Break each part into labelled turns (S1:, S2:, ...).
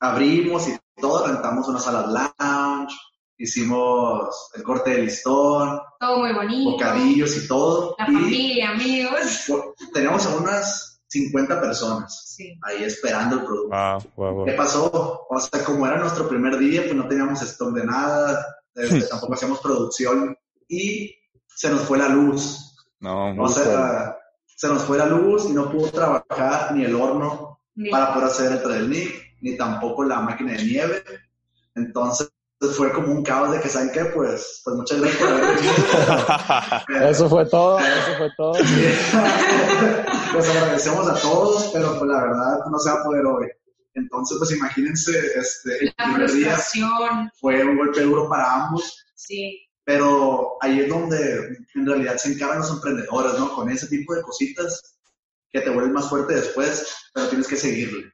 S1: abrimos y todo, rentamos una sala lounge, hicimos el corte de listón,
S2: Todo muy bonito.
S1: bocadillos y todo.
S2: La
S1: y
S2: familia, amigos.
S1: teníamos a unas 50 personas
S2: Sí.
S1: ahí esperando el producto.
S3: Wow, wow, wow.
S1: ¿Qué pasó? O sea, como era nuestro primer día, pues no teníamos stock de nada, este, tampoco hacíamos producción y se nos fue la luz.
S3: No,
S1: O
S3: muy
S1: sea, se nos fue la luz y no pudo trabajar ni el horno
S2: Ni-
S1: para poder hacer el trail ni tampoco la máquina de nieve. Entonces fue como un caos de que, ¿saben qué? Pues, pues muchas gracias por haber venido.
S4: Eso fue todo, eso fue todo.
S1: pues agradecemos a todos, pero pues la verdad no se va a poder hoy. Entonces, pues imagínense, este, el
S2: La
S1: primer día fue un golpe duro para ambos,
S2: Sí.
S1: pero ahí es donde en realidad se encargan los emprendedores, ¿no? Con ese tipo de cositas que te vuelven más fuerte después, pero tienes que seguirle.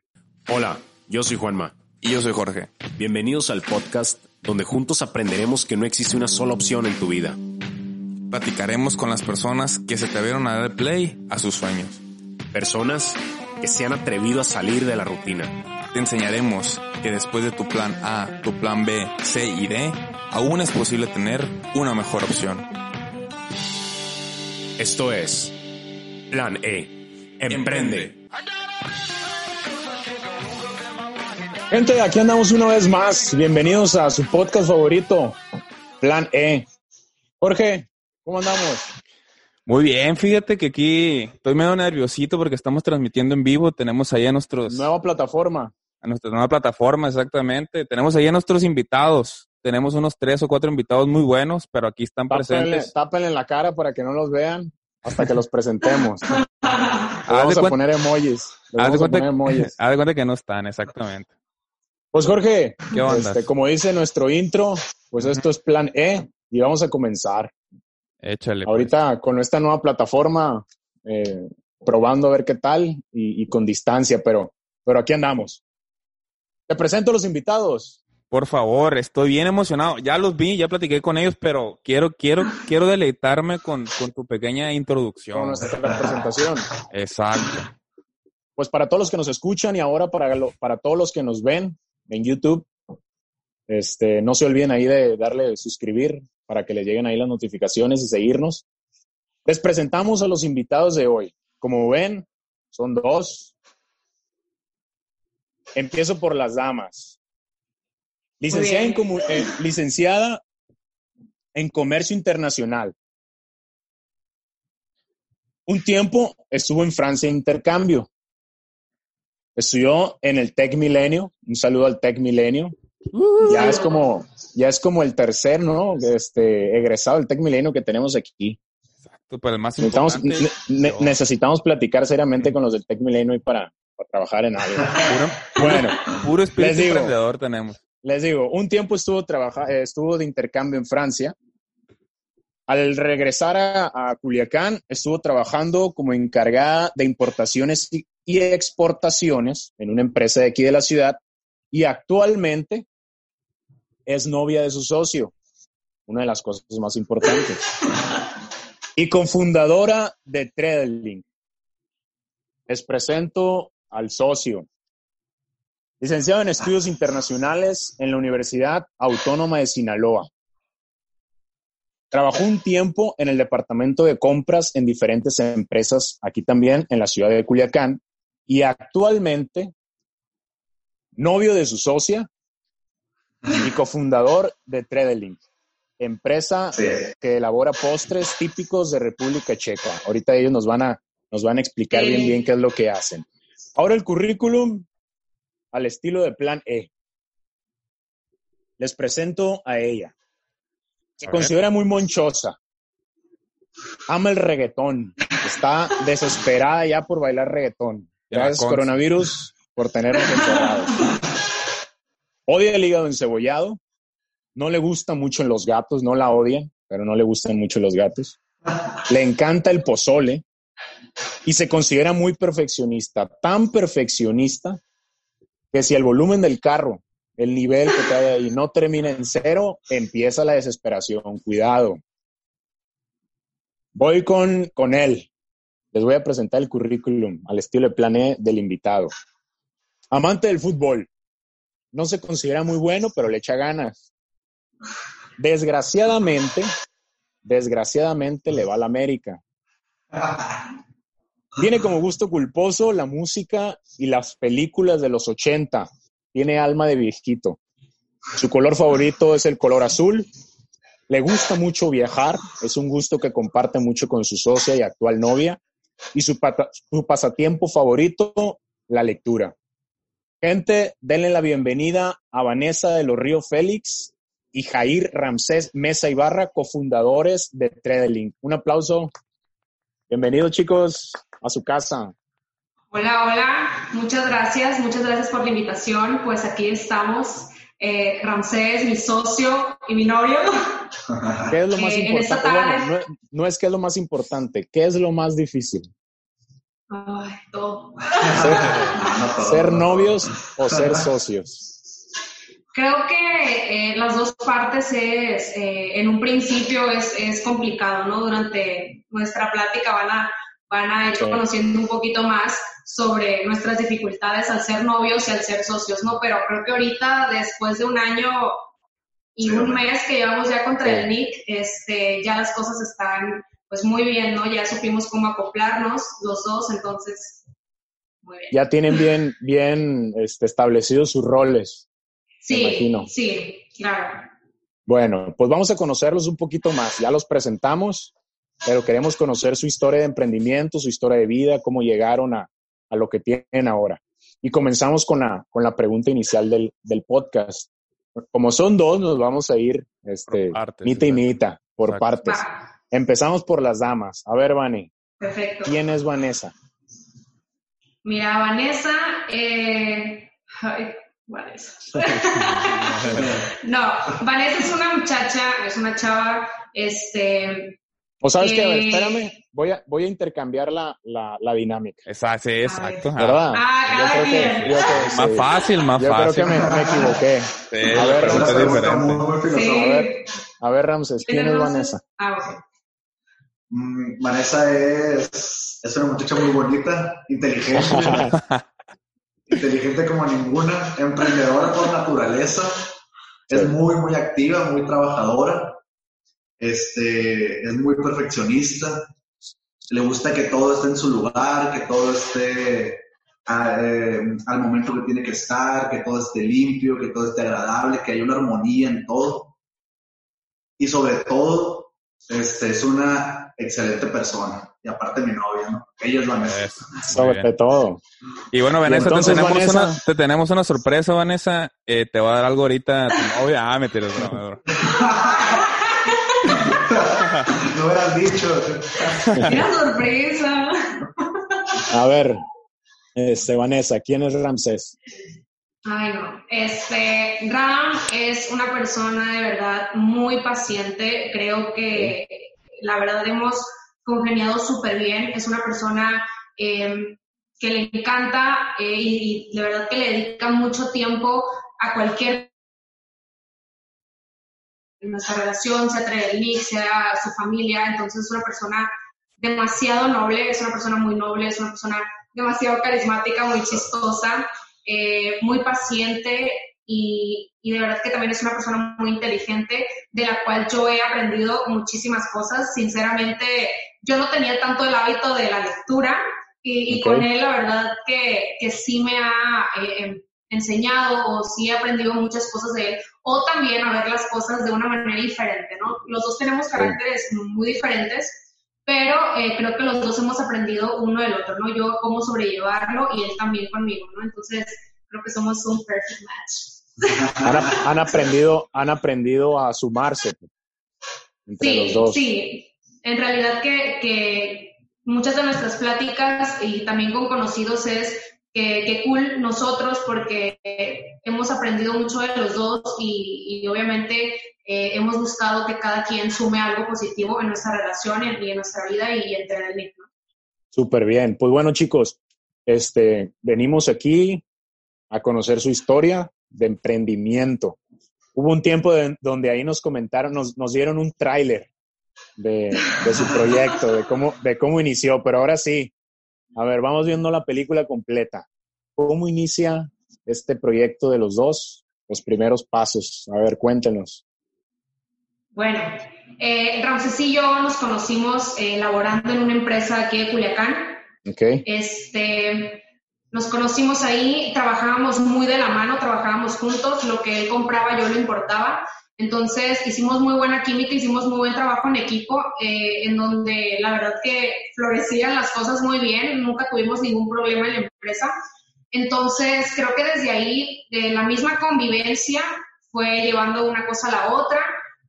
S5: Hola, yo soy Juanma.
S3: Y yo soy Jorge.
S5: Bienvenidos al podcast donde juntos aprenderemos que no existe una sola opción en tu vida.
S3: Platicaremos con las personas que se atrevieron a dar play a sus sueños.
S5: Personas que se han atrevido a salir de la rutina.
S3: Te enseñaremos que después de tu plan A, tu plan B, C y D, aún es posible tener una mejor opción.
S5: Esto es Plan E. Emprende.
S4: Gente, aquí andamos una vez más. Bienvenidos a su podcast favorito, Plan E. Jorge, ¿cómo andamos?
S3: Muy bien, fíjate que aquí estoy medio nerviosito porque estamos transmitiendo en vivo. Tenemos ahí a nuestros,
S4: Nueva plataforma.
S3: a nuestra nueva plataforma, exactamente. Tenemos ahí a nuestros invitados. Tenemos unos tres o cuatro invitados muy buenos, pero aquí están
S4: Tápenle,
S3: presentes.
S4: tápenle la cara para que no los vean hasta que los presentemos.
S3: De
S4: vamos a
S3: cuenta-
S4: poner emojis.
S3: Haz de,
S4: vamos a
S3: cuenta,
S4: poner emojis.
S3: haz de cuenta que no están, exactamente.
S4: Pues Jorge,
S3: ¿Qué onda?
S4: este, como dice nuestro intro, pues esto es Plan E y vamos a comenzar.
S3: Échale. pues.
S4: Ahorita con esta nueva plataforma, eh, probando a ver qué tal y, y con distancia, pero, pero aquí andamos. Te presento a los invitados.
S3: Por favor, estoy bien emocionado. Ya los vi, ya platiqué con ellos, pero quiero, quiero, quiero deleitarme con, con tu pequeña
S4: con
S3: introducción.
S4: nuestra presentación.
S3: Exacto.
S4: Pues para todos los que nos escuchan y ahora para, lo- para todos los que nos ven en YouTube, este, no se olviden ahí de darle suscribir para que les lleguen ahí las notificaciones y seguirnos. Les presentamos a los invitados de hoy. Como ven, son dos. Empiezo por las damas. Licenciada en, eh, licenciada en Comercio Internacional. Un tiempo estuvo en Francia de intercambio. Estudió en el Tec Milenio. Un saludo al Tec Milenio. Ya es como, ya es como el tercer, ¿no? Este, egresado del Tec Milenio que tenemos aquí.
S3: Exacto, pero el más
S4: Necesitamos,
S3: importante.
S4: ne-
S3: yo.
S4: necesitamos platicar seriamente con los del Tec Milenio y para, para trabajar en algo.
S3: Puro,
S4: Bueno,
S3: puro espíritu
S4: digo.
S3: emprendedor tenemos.
S4: les digo, un tiempo estuvo, trabaja, eh, estuvo de intercambio en Francia. Al regresar a, a Culiacán, estuvo trabajando como encargada de importaciones y, y exportaciones en una empresa de aquí de la ciudad y actualmente es novia de su socio, una de las cosas más importantes. Y cofundadora de Tredelink. Les presento al socio, licenciado en estudios internacionales en la Universidad Autónoma de Sinaloa. Trabajó un tiempo en el departamento de compras en diferentes empresas, aquí también en la ciudad de Culiacán, y actualmente novio de su socia y cofundador de Tredelink, empresa
S1: Sí.
S4: que elabora postres típicos de República Checa. Ahorita ellos nos van a, nos van a explicar
S2: Sí.
S4: bien bien qué es lo que hacen. Ahora el currículum al estilo de Plan E. Les presento a ella. Se considera muy monchosa. Ama el reggaetón. Está desesperada ya por bailar reggaetón. Gracias
S3: cons-
S4: coronavirus por tenernos encerrados. Odia el hígado encebollado. No le gustan mucho los gatos, no la odia, pero no le gustan mucho los gatos. Le encanta el pozole y se considera muy perfeccionista, tan perfeccionista que si el volumen del carro, el nivel que trae ahí no termina en cero, empieza la desesperación. Cuidado. Voy con, con él. Les voy a presentar el currículum al estilo de plan E del invitado. Amante del fútbol. no se considera muy bueno, pero le echa ganas. Desgraciadamente, desgraciadamente le va a la América. Tiene como gusto culposo la música y las películas de los 80. Tiene alma de viejito. Su color favorito es el color azul. Le gusta mucho viajar. Es un gusto que comparte mucho con su socia y actual novia. Y su, pasatiempo favorito, la lectura. Gente, denle la bienvenida a Vanessa de los Río Félix y Jair Ramsés Mesa Ibarra, cofundadores de Tredelink. Un aplauso. Bienvenidos, chicos, a su casa.
S2: Hola, hola. Muchas gracias. Muchas gracias por la invitación. Pues aquí estamos. Eh, Ramsés, mi socio y mi novio.
S4: ¿Qué es lo más
S2: Eh, esta
S4: importante?
S2: tarde-
S4: Bueno, no, no es que es lo más importante, ¿qué es lo más difícil?
S2: Ay, todo.
S4: ¿Ser, novios o ser socios?
S2: Creo que eh, las dos partes es, eh, en un principio es, es complicado, ¿no? Durante nuestra plática van a, van a ir
S4: Sí.
S2: conociendo un poquito más sobre nuestras dificultades al ser novios y al ser socios, ¿no? Pero creo que ahorita, después de un año y
S1: Sí,
S2: un mes que llevamos ya contra
S4: Sí.
S2: el Nick, este, ya las cosas están pues muy bien, ¿no? Ya supimos cómo acoplarnos los dos, entonces, muy bien.
S4: Ya tienen bien, bien este, establecidos sus roles.
S2: sí,
S4: imagino.
S2: sí, claro.
S4: Bueno, pues vamos a conocerlos un poquito más. Ya los presentamos, pero queremos conocer su historia de emprendimiento, su historia de vida, cómo llegaron a, a lo que tienen ahora. Y comenzamos con la, con la pregunta inicial del, del podcast. Como son dos, nos vamos a ir este,
S3: Por partes,
S4: mita y mita, por
S3: Exacto.
S4: partes. Empezamos por las damas. A ver, Vani,
S2: perfecto.
S4: ¿quién es Vanessa?
S2: Mira, Vanessa, eh, ay, Vanessa. no, Vanessa es una muchacha, es una chava, este,
S4: O sabes qué, a ver,
S2: Eh.
S4: espérame, voy a, voy a intercambiar la, la, la dinámica.
S3: Exacto, sí, exacto. Ah,
S4: ¿Verdad?
S2: Ah,
S4: yo creo que,
S2: quien.
S4: yo creo-
S3: Más
S4: sí.
S3: fácil, más
S4: Yo creo
S3: fácil.
S4: que me, me equivoqué.
S3: Sí,
S4: A
S3: la
S4: ver,
S3: pregunta
S1: Una
S3: es
S1: pregunta
S3: diferente.
S1: muy, muy
S2: sí.
S1: filosófica.
S4: A ver. A ver, Ramses, ¿quién es Vanessa?
S2: Ah.
S1: Mm, Vanessa es, es una muchacha muy bonita, inteligente, inteligente como ninguna, emprendedora por naturaleza, es muy, muy activa, muy trabajadora, este, es muy perfeccionista, le gusta que todo esté en su lugar, que todo esté a- eh, al momento que tiene que estar, que todo esté limpio, que todo esté agradable, que haya una armonía en todo. Y sobre todo, este, es una excelente persona. Y aparte mi novia, ¿no? Ella es Vanessa.
S4: Sobre
S3: bien.
S4: todo.
S3: Y bueno, Vanessa,
S4: entonces,
S3: te, tenemos
S4: Vanessa-
S3: Una, te tenemos una sorpresa, Vanessa. Eh, te va a dar algo ahorita tu novia. Ah, me tiras.
S1: no hubieras dicho.
S2: Mira sorpresa.
S4: A ver, este, Vanessa, ¿quién es Ramsés?
S2: Ay, no. Este, Ram es una persona de verdad muy paciente. Creo que la verdad hemos congeniado súper bien. Es una persona eh, que le encanta eh, y, y de verdad que le dedica mucho tiempo a cualquier nuestra relación, sea el mix, sea su familia. Entonces es una persona demasiado noble, es una persona muy noble, es una persona demasiado carismática, muy chistosa eh, muy paciente y, y, de verdad que también es una persona muy inteligente, de la cual yo he aprendido muchísimas cosas. Sinceramente, yo no tenía tanto el hábito de la lectura y, y
S4: Okay.
S2: con él la verdad que, que sí me ha eh, enseñado o sí he aprendido muchas cosas de él o también a ver las cosas de una manera diferente, ¿no? Los dos tenemos caracteres muy diferentes, pero eh, creo que los dos hemos aprendido uno del otro, ¿no? Yo cómo sobrellevarlo y él también conmigo, ¿no? Entonces, creo que somos un perfect match.
S4: Han, han aprendido, han aprendido a sumarse entre
S2: sí,
S4: los dos.
S2: Sí, en realidad que, que muchas de nuestras pláticas y también con conocidos es que, que cool nosotros porque hemos aprendido mucho de los dos y, y obviamente eh, hemos buscado que cada quien sume algo positivo en nuestra relación y en, nuestra vida y entre el mismo.
S4: Súper bien. Pues bueno, chicos, este, venimos aquí a conocer su historia de emprendimiento. Hubo un tiempo de, donde ahí nos comentaron, nos, nos dieron un tráiler de, de, su proyecto, de cómo, de cómo inició, pero ahora sí, a ver, vamos viendo la película completa. ¿Cómo inicia este proyecto de los dos? los primeros pasos? A ver, cuéntenos.
S2: Bueno, eh, Ramses y yo nos conocimos eh, laborando en una empresa aquí de Culiacán.
S4: Ok.
S2: Este, nos conocimos ahí, trabajábamos muy de la mano, trabajábamos juntos, lo que él compraba yo lo importaba. Entonces hicimos muy buena química, hicimos muy buen trabajo en equipo, eh, en donde la verdad que florecían las cosas muy bien, nunca tuvimos ningún problema en la empresa. Entonces creo que desde ahí, de la misma convivencia, fue llevando una cosa a la otra.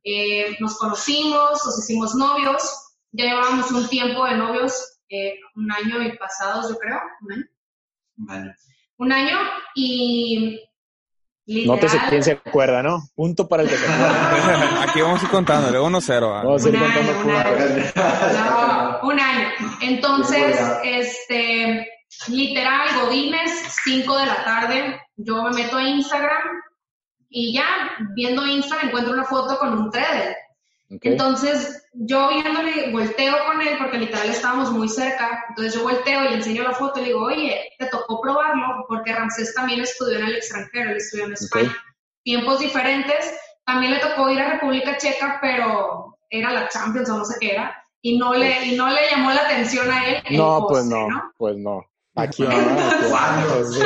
S2: Eh, nos conocimos, nos hicimos novios, ya llevábamos un tiempo de novios, eh, un año y pasados, yo creo, un año.
S1: Año.
S2: Un año y
S4: No te sé quién se acuerda, ¿no? Punto para el que se acuerda.
S3: Aquí vamos a ir contando, luego 1-0. ¿ah?
S4: Vamos a ir
S2: Un año,
S4: contando
S2: un año. No, un año. Entonces, este, literal, Godines, 5 de la tarde, yo me meto a Instagram y ya, viendo Instagram, encuentro una foto con un trader. Entonces, yo viéndole, volteo con él, porque literal estábamos muy cerca, entonces yo volteo y le enseño la foto y le digo, oye, te tocó probarlo, porque Ramsés también estudió en el extranjero, él estudió en España. Tiempos diferentes, también le tocó ir a República Checa, pero era la Champions o no sé qué era, y no le, y no le llamó la atención a él. el
S4: No, pues
S2: postre,
S4: no, pues no. Aquí. Pues sí.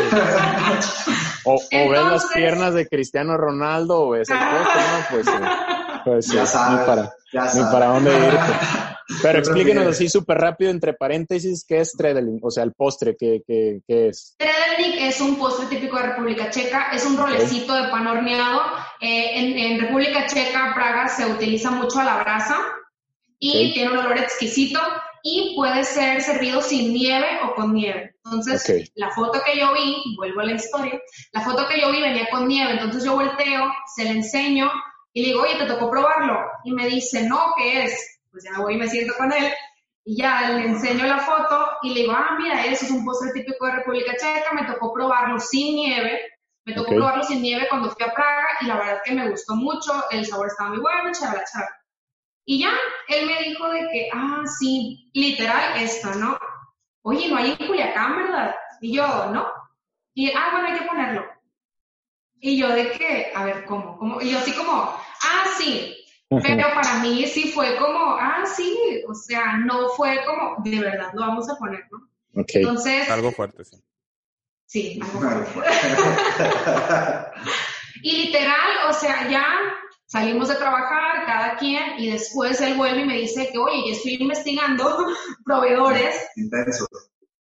S4: O, o ves las piernas de Cristiano Ronaldo o ves el postre, ¿no? Pues. Pues sí,
S1: Ya
S4: ni
S1: sabes.
S4: para,
S1: Ya
S4: ni para dónde irte. Pero explíquenos así súper rápido, entre paréntesis, ¿qué es Tredeling? O sea, el postre, ¿qué, qué, qué es?
S2: Tredelnik es un postre típico de República Checa, es un rolecito de pan horneado. Eh, en, en República Checa, Praga, se utiliza mucho a la brasa y tiene un olor exquisito y puede ser servido sin nieve o con nieve. Entonces, la foto que yo vi, vuelvo a la historia, la foto que yo vi venía con nieve, entonces yo volteo, se le enseño y le digo, oye, te tocó probarlo. Y me dice, no, ¿qué es? Pues ya voy y me siento con él y ya le enseño la foto y le digo, ah, mira, eso es un postre típico de República Checa, me tocó probarlo sin nieve, me tocó
S4: Ok.
S2: probarlo sin nieve cuando fui a Praga y la verdad que me gustó mucho, el sabor estaba muy bueno, chala, chala. Y ya, él me dijo de que, ah, sí, literal esto, ¿no? Oye, no hay en Culiacán, ¿verdad? Y yo, no. Y, ah, bueno, hay que ponerlo. Y yo de que, a ver, ¿cómo? ¿Cómo? Y yo así como, ah, sí. Pero para mí sí fue como, ah, sí. O sea, no fue como, de verdad, lo vamos a poner, ¿no?
S4: Ok.
S2: Entonces,
S3: Algo fuerte, sí.
S2: sí, algo fuerte. Y literal, o sea, ya salimos de trabajar, cada quien, y después él vuelve y me dice que, oye, ya estoy investigando proveedores
S1: Intenso.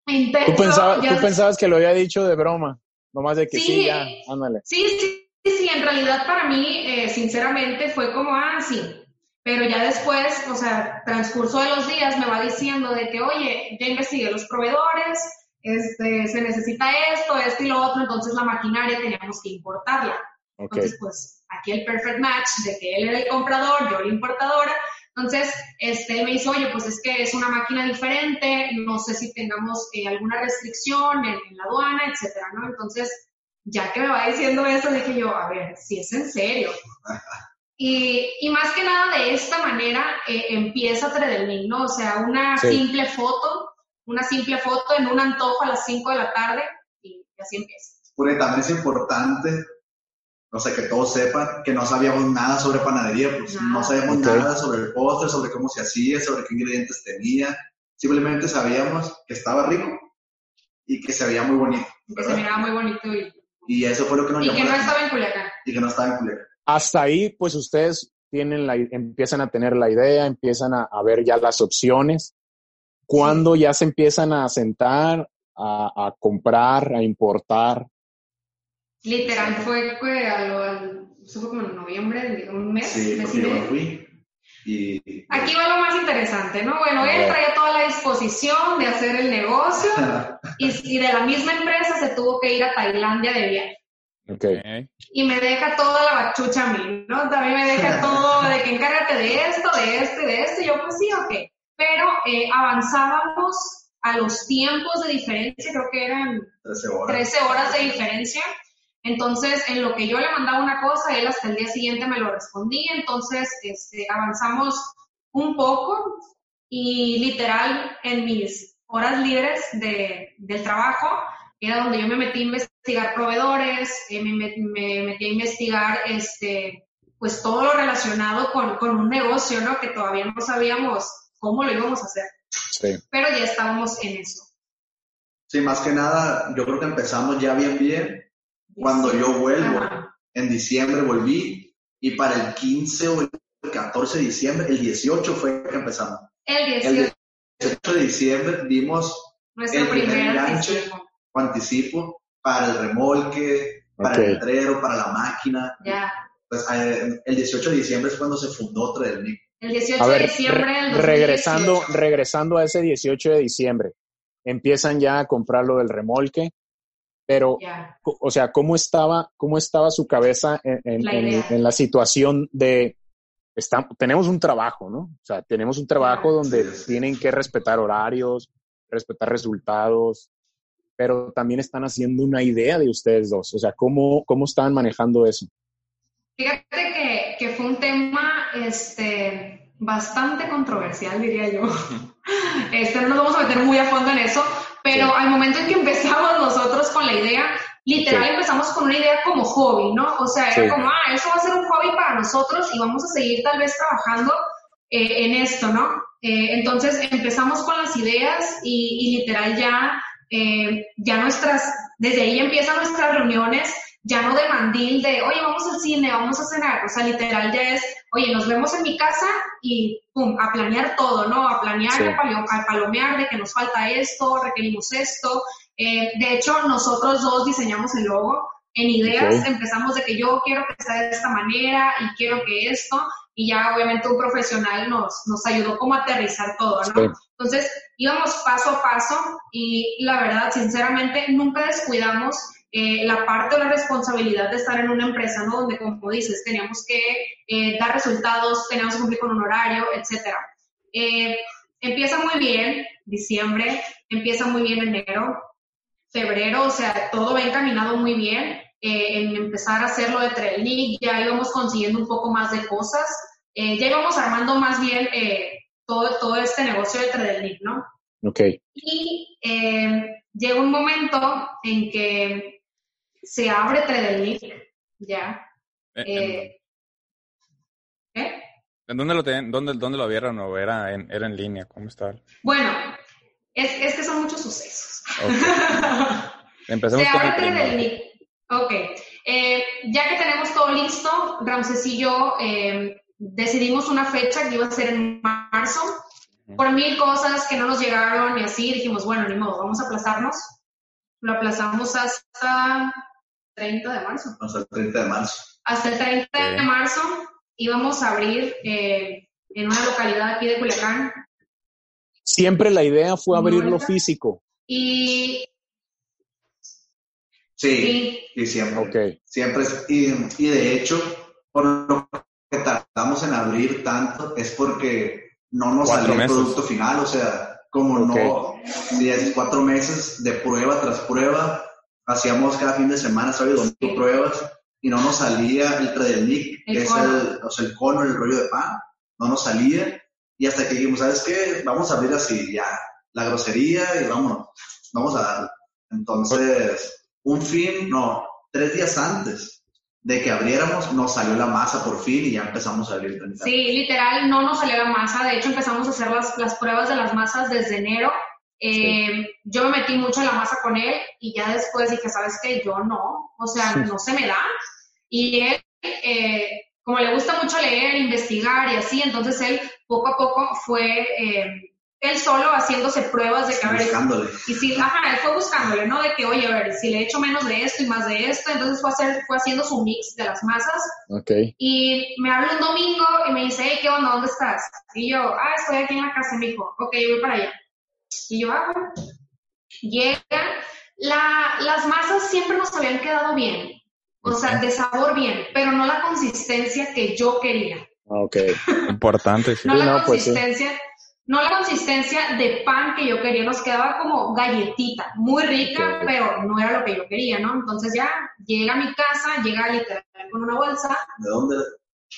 S2: intensos.
S4: ¿Tú, pensabas,
S2: ya-
S4: tú pensabas que lo había dicho de broma, nomás de que sí,
S2: Sí.
S4: ya, ándale.
S2: Sí, sí, sí, en realidad para mí, eh, sinceramente, fue como, ah, sí. Pero ya después, o sea, transcurso de los días me va diciendo de que, oye, ya investigué los proveedores, este, se necesita esto, esto y lo otro, entonces la maquinaria teníamos que importarla.
S4: Ok.
S2: Entonces, pues aquí el perfect match de que él era el comprador, yo la importadora. Entonces, este, él me dice, oye, pues es que es una máquina diferente, no sé si tengamos eh, alguna restricción en, en la aduana, etcétera, ¿no? Entonces, ya que me va diciendo eso, dije yo, a ver, si es en serio. Y, y más que nada de esta manera eh, empieza Tredelning, ¿no? O sea, una
S4: Sí.
S2: simple foto, una simple foto en un antojo a las 5 de la tarde y así empieza.
S1: Porque también es importante, o sea, que todos sepan que no sabíamos nada sobre panadería, pues
S2: Nada.
S1: no sabíamos nada sobre el postre, sobre cómo se hacía, sobre qué ingredientes tenía. Simplemente sabíamos que estaba rico y que se veía muy bonito,
S2: Que se
S1: ¿verdad?
S2: miraba muy bonito y,
S1: Y eso fue lo que nos
S2: y
S1: llamó
S2: que no estaba en Culiacán.
S1: y que no estaba en Culiacán.
S4: Hasta ahí, pues ustedes tienen la, empiezan a tener la idea, empiezan a, a ver ya las opciones. ¿Cuándo ya se empiezan a sentar, a, a comprar, a importar?
S2: Literal fue que a lo, al- eso fue como en noviembre, un mes,
S1: Sí,
S2: mes
S1: porque
S2: y
S1: yo me fui. Y,
S2: Aquí va lo más interesante, ¿no? Bueno, él traía toda la disposición de hacer el negocio y, y de la misma empresa se tuvo que ir a Tailandia de viaje.
S4: Ok.
S3: Ok.
S2: Y me deja toda la bachucha a mí, ¿no? También me deja todo de que encárgate de esto, de este, de este. Y yo, pues sí, ok. Pero eh, avanzábamos a los tiempos de diferencia, creo que eran
S1: 13 horas.
S2: 13 horas de diferencia. Entonces, en lo que yo le mandaba una cosa, él hasta el día siguiente me lo respondía. Entonces, este, avanzamos un poco y literal en mis horas libres de, del trabajo, era donde yo me metí a investigar proveedores, eh, me, me, metí a investigar este, pues todo lo relacionado con, con, un negocio, ¿no? Que todavía no sabíamos cómo lo íbamos a hacer. Sí. Pero ya estábamos en eso.
S1: Sí, más que nada, yo creo que empezamos ya bien, bien. Cuando yo vuelvo, en diciembre volví y para el 15 o el 14 de diciembre, el 18 fue que empezamos.
S2: El 18.
S1: El 18 de diciembre dimos
S2: Nuestro el primer anticipo.
S1: anticipo para el remolque, para el letrero, para la máquina.
S2: Ya.
S1: Pues eh, el 18 de diciembre es cuando se fundó Tradelmic.
S2: El 18 de diciembre del 2018.
S4: Regresando, regresando a ese 18 de diciembre, empiezan ya a comprar lo del remolque, pero, o sea, ¿cómo estaba, cómo estaba su cabeza en, la, en, la situación de, tenemos un trabajo, ¿no? O sea, tenemos un trabajo donde tienen que respetar horarios, respetar resultados, pero también están haciendo una idea de ustedes dos. O sea, ¿cómo, cómo estaban manejando eso?
S2: Fíjate que, que fue un tema este, bastante controversial, diría yo. Este, no nos vamos a meter muy a fondo en eso, pero al momento en que empezamos nosotros con la idea, literal empezamos con una idea como hobby, ¿no? O sea, era como, ah, eso va a ser un hobby para nosotros y vamos a seguir tal vez trabajando eh, en esto, ¿no? Eh, entonces empezamos con las ideas y, y literal ya, eh, ya nuestras, desde ahí empiezan nuestras reuniones ya no de mandil de, oye, vamos al cine, vamos a cenar, o sea, literal ya es, oye, nos vemos en mi casa y pum, a planear todo, ¿no? A planear, a, palomear de que nos falta esto, requerimos esto. Eh, de hecho, nosotros dos diseñamos el logo. En ideas empezamos de que yo quiero que sea de esta manera y quiero que esto, y ya obviamente un profesional nos, nos ayudó como a aterrizar todo, ¿no? Entonces íbamos paso a paso y la verdad, sinceramente, nunca descuidamos eh, la parte o la responsabilidad de estar en una empresa, ¿no? Donde, como dices, teníamos que eh, dar resultados, teníamos que cumplir con un horario, etcétera. Eh, empieza muy bien diciembre, empieza muy bien enero, febrero, o sea, todo va encaminado muy bien en empezar a hacerlo de training, ya íbamos consiguiendo un poco más de cosas, ya íbamos armando más bien todo, todo este negocio de trading, ¿no?
S4: Ok.
S2: Y llega un momento en que se abre Tredelnik, ya. Eh, eh,
S3: ¿Eh? ¿En dónde lo, dónde, dónde lo vieron o era en, era en línea? ¿Cómo estaba?
S2: Bueno, es, es que son muchos sucesos.
S3: Empecemos se abre
S2: Tredelnik. Ok. Eh, ya que tenemos todo listo, Ramses y yo decidimos una fecha que iba a ser en marzo. Por mil cosas que no nos llegaron y así, dijimos, bueno, ni modo, vamos a aplazarnos. Lo aplazamos hasta 30 de marzo.
S1: Hasta el 30 de marzo.
S2: Hasta el 30 de marzo íbamos a abrir eh, en una localidad aquí de Culiacán.
S4: Siempre la idea fue abrirlo físico.
S2: Y...
S1: Sí, y siempre. Siempre, y, y de hecho, por lo que tardamos en abrir tanto es porque no nos salió el producto final, o sea, como no, 10, cuatro meses de prueba tras prueba, hacíamos cada fin de semana, sábado y domingo pruebas y no nos salía el Tredelnic, que es el, o sea, el cono, el rollo de pan, no nos salía. Y hasta que dijimos, ¿sabes qué? Vamos a abrir así ya la grosería y vamos, vamos a darle. Entonces, un fin, no, tres días antes de que abriéramos, nos salió la masa por fin y ya empezamos a abrir.
S2: Sí, literal, no nos salió la masa. De hecho, empezamos a hacer las, las pruebas de las masas desde enero eh, yo me metí mucho en la masa con él y ya después dije, ¿sabes qué? Yo no, o sea, no se me da. Y él, eh, como le gusta mucho leer, investigar y así, entonces él poco a poco fue eh, él solo haciéndose pruebas de que, a ver, y si, ajá, él fue buscándole, ¿no? De que, oye, a ver, si le echo menos de esto y más de esto, entonces fue, hacer, fue haciendo su mix de las masas.
S4: Ok.
S2: Y me habla un domingo y me dice, hey, ¿qué onda? ¿Dónde estás? Y yo, ah, estoy aquí en la casa, me dijo, ok, voy para allá. Y yo, ah, Llega, la, las masas siempre nos habían quedado bien, o sea, de sabor bien, pero no la consistencia que yo quería.
S4: Ah, ok,
S3: importante, sí.
S2: no la pues consistencia, no la consistencia de pan que yo quería, nos quedaba como galletita, muy rica, pero no era lo que yo quería, ¿no? Entonces ya llega a mi casa, llega literal con una bolsa.
S1: ¿De dónde?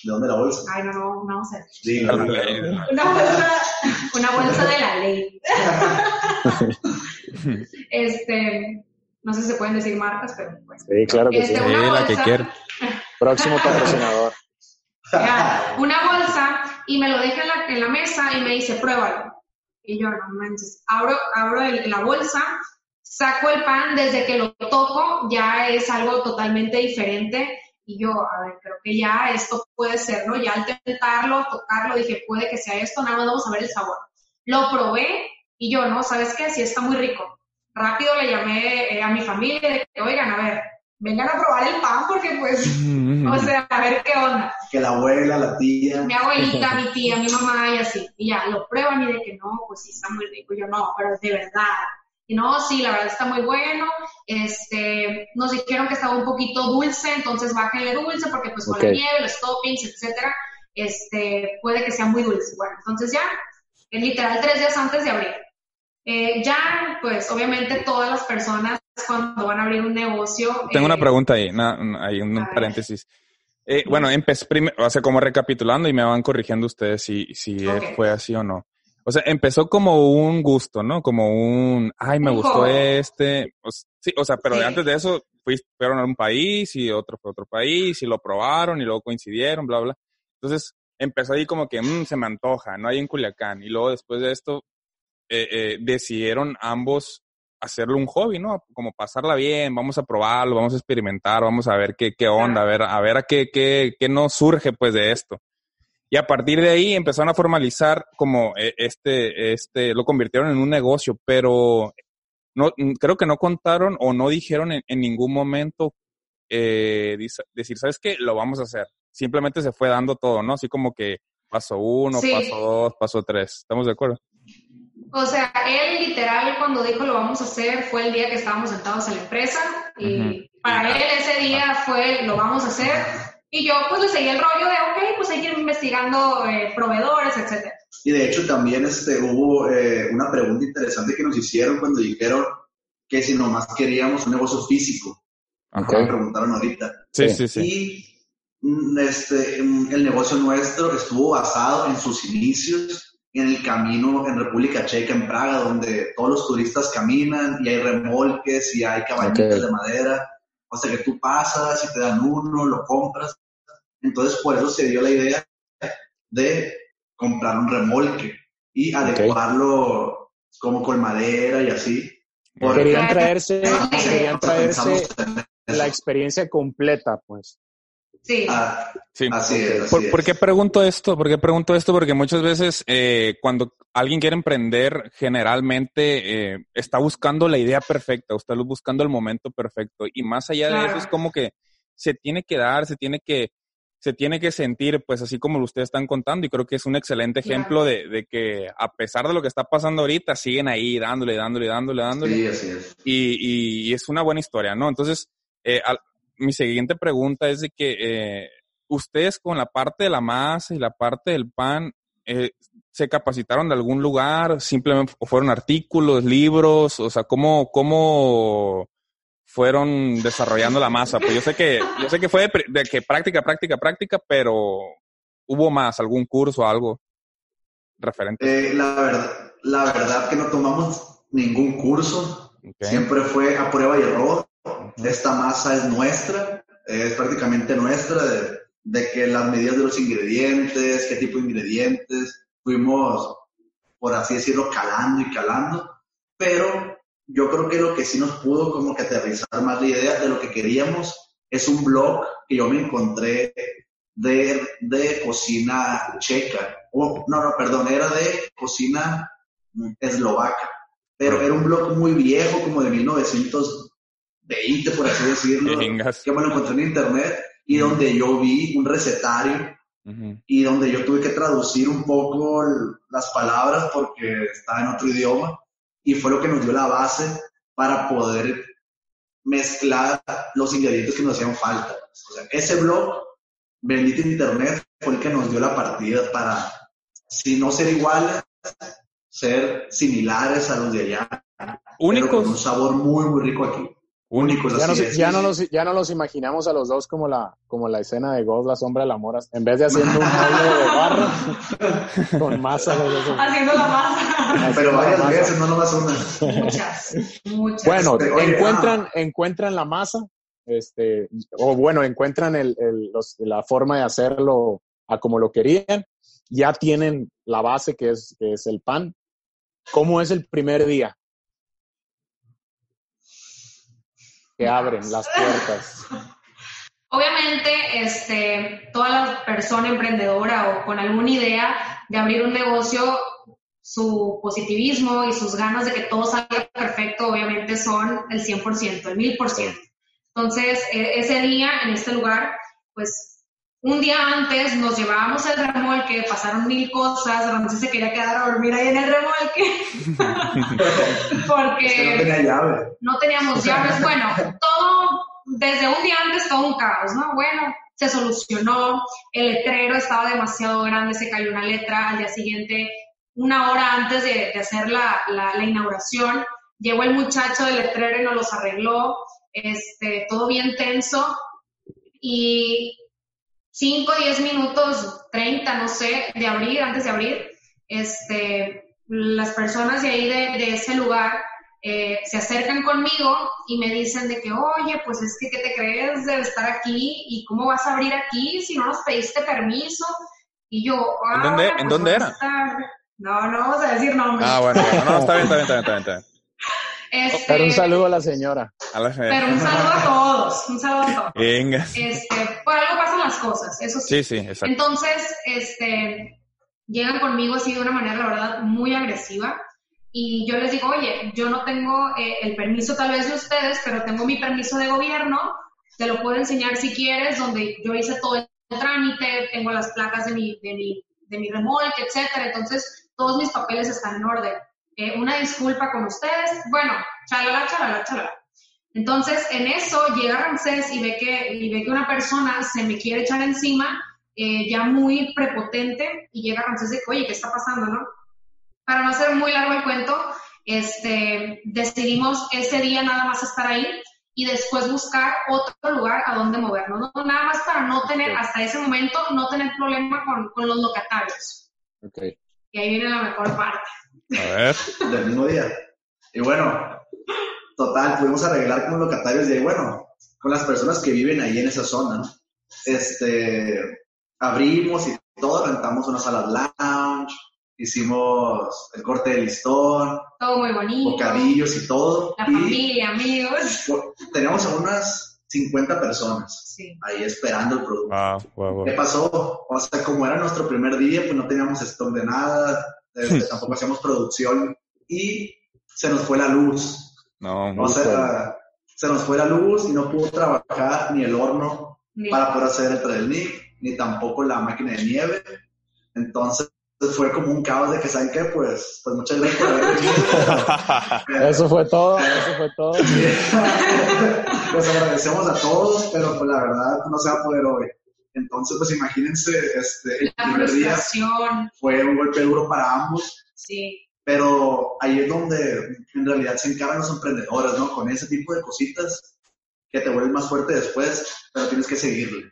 S1: ¿De dónde la bolsa?
S2: Ay, no, no, no vamos a
S1: Sí,
S2: una, bolsa, una bolsa de la ley. este, No sé si se pueden decir marcas, pero pues.
S4: Sí, claro que
S2: Este,
S4: sí.
S2: una
S3: Sí, la que
S2: bolsa.
S3: quiera.
S4: Próximo patrocinador.
S2: Una bolsa y me lo deja en la, en la mesa y me dice, pruébalo. Y yo, no manches, abro, abro el- la bolsa, saco el pan, desde que lo toco ya es algo totalmente diferente. Y yo, a ver, creo que ya esto puede ser, ¿no? Ya al tentarlo, tocarlo, dije, puede que sea esto, nada más vamos a ver el sabor. Lo probé y yo, no, ¿sabes qué? Sí está muy rico. Rápido le llamé eh, a mi familia de que, oigan, a ver, vengan a probar el pan porque pues, o sea, a ver qué onda
S1: Que la abuela, la tía.
S2: mi abuelita, mi tía, mi mamá y así. Y ya, lo prueban y de que no, pues sí está muy rico. Y yo no, pero de verdad. Y no, sí, la verdad está muy bueno. Este, nos dijeron que estaba un poquito dulce, entonces bájenle dulce porque pues con la nieve, los toppings, etcétera, este, puede que sea muy dulce. Bueno, entonces ya, es literal tres días antes de abrir. Eh, ya, pues obviamente todas las personas cuando van a abrir un negocio.
S3: Tengo una
S2: eh,
S3: pregunta ahí, na- hay un paréntesis. Eh, bueno, empecé primero, o sea, como recapitulando y me van corrigiendo ustedes si, si eh, fue así o no. O sea, empezó como un gusto, ¿no? Como un, ay, me gustó este. O sí, o sea, pero
S2: Sí.
S3: antes de eso fueron a un país y otro fue a otro país y lo probaron y luego coincidieron, bla, bla. Entonces empezó ahí como que, "Mm, se me antoja, no hay en Culiacán. Y luego después de esto eh, eh, decidieron ambos hacerlo un hobby, ¿no? Como pasarla bien, vamos a probarlo, vamos a experimentar, vamos a ver qué, qué onda, a ver, a ver a qué, qué, qué nos surge pues de esto. Y a partir de ahí empezaron a formalizar como eh, este, este, lo convirtieron en un negocio, pero no, mm, creo que no contaron o no dijeron en, en ningún momento eh, decir, ¿sabes qué? Lo vamos a hacer. Simplemente se fue dando todo, ¿no? Así como que paso uno,
S2: Sí.
S3: paso dos, paso tres. ¿Estamos de acuerdo?
S2: O sea, él literal cuando dijo lo vamos a hacer fue el día que estábamos sentados en la empresa y para él ese día fue lo vamos a hacer y yo pues le seguí el rollo de ok, pues hay que ir investigando eh, proveedores, etcétera.
S1: Y de hecho también este, hubo eh, una pregunta interesante que nos hicieron cuando dijeron que si nomás queríamos un negocio físico.
S3: Ajá.
S1: Me preguntaron ahorita.
S3: Sí,
S4: Sí.
S3: sí.
S1: Y mm, este, mm, el negocio nuestro estuvo basado en sus inicios en el camino en República Checa, en Praga, donde todos los turistas caminan y hay remolques y hay caballitas
S4: Ok.
S1: de madera. O sea que tú pasas y te dan uno, lo compras. Entonces por eso se dio la idea de comprar un remolque y adecuarlo como con madera y así. Porque-
S4: Querían traerse,
S2: No,
S4: querían traerse la experiencia completa, pues.
S2: Sí.
S1: Ah,
S3: Sí.
S1: así es. así
S3: ¿Por,
S1: es.
S3: por qué pregunto esto? ¿Por qué pregunto esto? Porque muchas veces eh, cuando alguien quiere emprender, generalmente eh, está buscando la idea perfecta, o está buscando el momento perfecto. Y más allá de eso es como que se tiene que dar, se tiene que, se tiene que sentir, pues así como ustedes están contando. Y creo que es un excelente
S2: Claro.
S3: ejemplo de, de que a pesar de lo que está pasando ahorita, siguen ahí dándole, dándole, dándole, dándole
S1: Sí, así es.
S3: y, y- y es una buena historia, ¿no? Entonces, eh, al- mi siguiente pregunta es de que eh, ustedes con la parte de la masa y la parte del pan, eh, ¿se capacitaron de algún lugar? ¿Simplemente fueron artículos, libros? O sea, ¿cómo, cómo fueron desarrollando la masa? Pues yo sé que, yo sé que fue de, de que práctica, práctica, práctica, pero ¿hubo más? ¿Algún curso, algo referente?
S1: Eh, la, verdad, la verdad que no tomamos ningún curso,
S3: Ok.
S1: siempre fue a prueba y error. Esta masa es nuestra, es prácticamente nuestra, de, de que las medidas de los ingredientes, qué tipo de ingredientes, fuimos, por así decirlo, calando y calando, pero yo creo que lo que sí nos pudo como que aterrizar más la idea de lo que queríamos es un blog que yo me encontré de, de cocina checa. Oh, no, no, perdón, era de cocina mm, eslovaca. Pero era un blog muy viejo, como de 1920, por así decirlo, que me lo encontré en internet y donde yo vi un recetario
S3: Ujú.
S1: y donde yo tuve que traducir un poco las palabras porque estaba en otro idioma y fue lo que nos dio la base para poder mezclar los ingredientes que nos hacían falta. O sea, ese blog, bendito internet, fue el que nos dio la partida para, si no ser iguales, ser similares a los de allá, pero con un
S3: Únicos,
S1: sabor muy, muy rico aquí. Únicos.
S4: Ya,
S1: así
S4: nos,
S1: es.
S4: ya, no los, ya no los imaginamos a los dos como la, como la escena de Ghost, la sombra del amor, en vez de haciendo un mueble de barro con masa. de.
S2: Haciendo la masa.
S1: Pero varias
S4: Masa.
S1: veces, no nomás una.
S2: Muchas, muchas.
S4: Bueno,
S1: Este, oye,
S4: encuentran, encuentran la masa, este, o bueno, encuentran el, el- los- la forma de hacerlo a como lo querían, ya tienen la base que es, que es el pan. ¿Cómo es el primer día? Abren las puertas.
S2: Obviamente, este, toda la persona emprendedora o con alguna idea de abrir un negocio, su positivismo y sus ganas de que todo salga perfecto, obviamente son el 100%, el 1000%. Entonces, e- ese día, en este lugar, pues un día antes nos llevábamos el remolque, pasaron mil cosas, Ramsés se quería quedar a dormir ahí en el remolque.
S1: Es que no
S2: Porque
S1: tenía llave.
S2: no teníamos llaves. Bueno, todo, desde un día antes, todo un caos, ¿no? Bueno, se solucionó, el letrero estaba demasiado grande, se cayó una letra, al día siguiente, una hora antes de, de hacer la, la- la inauguración, llegó el muchacho del letrero y nos los arregló, este, todo bien tenso, y 5, 10 minutos, 30, no sé, de abrir, antes de abrir, este, las personas de ahí, de, de ese lugar, eh, se acercan conmigo y me dicen de que, oye, pues es que, ¿qué te crees de estar aquí? ¿Y cómo vas a abrir aquí si no nos pediste permiso? Y yo,
S3: ¿En
S2: "Ah,
S3: dónde- en
S2: pues
S3: dónde era?
S2: a estar". No, no vamos a decir nombres.
S3: Ah, bueno, no, está bien, está bien, está bien, está bien.
S2: Este,
S4: Pero un saludo a la señora.
S3: A la
S2: pero un saludo a todos, un saludo a todos.
S3: Venga.
S2: Este, por algo pasan las cosas, eso
S3: Sí,
S2: sí.
S3: sí, exacto.
S2: Entonces, este, llegan conmigo así de una manera, la verdad, muy agresiva. Y yo les digo, oye, yo no tengo eh, el permiso tal vez de ustedes, pero tengo mi permiso de gobierno, te lo puedo enseñar si quieres, donde yo hice todo el trámite, tengo las placas de mi, de mi, de mi remolque, etcétera. Entonces, todos mis papeles están en orden. Eh, una disculpa con ustedes. Bueno, chalala, chalala, chalala. Entonces, en eso llega Ramsés y ve que, y ve que una persona se me quiere echar encima, eh, ya muy prepotente, y llega Ramsés de que, oye, ¿qué está pasando, no? Para no hacer muy largo el cuento, este, decidimos ese día nada más estar ahí y después buscar otro lugar a donde movernos, ¿no? Nada más para no tener, hasta ese momento, no tener problema con, con los locatarios.
S4: Ok.
S2: Y ahí viene la mejor parte.
S3: A ver.
S1: del mismo día. Y bueno, total, pudimos arreglar con los locatarios y bueno, con las personas que viven ahí en esa zona, ¿no? Este, abrimos y todo, rentamos una sala lounge, hicimos el corte de listón,
S2: Todo muy bonito.
S1: bocadillos y todo.
S2: La
S1: y
S2: familia, amigos.
S1: teníamos a unas 50 personas
S2: Sí.
S1: ahí esperando el producto.
S3: Wow, wow, wow.
S1: ¿Qué pasó? O sea, como era nuestro primer día, pues no teníamos stock de nada, este, tampoco hacíamos producción y se nos fue la luz.
S3: No,
S1: O sea, se nos fue la luz y no pudo trabajar ni el horno
S2: Ni-
S1: para poder hacer el trailnick, ni tampoco la máquina de nieve. Entonces fue como un caos de que, ¿saben qué? Pues, pues muchas gracias por haber venido.
S4: Eso fue todo, eso fue todo.
S1: Les agradecemos a todos, pero pues la verdad no se va a poder hoy. Entonces, pues imagínense, este, el
S2: La
S1: primer día fue un golpe duro para ambos,
S2: Sí.
S1: pero ahí es donde en realidad se encargan los emprendedores, ¿no? Con ese tipo de cositas que te vuelven más fuerte después, pero tienes que seguirle.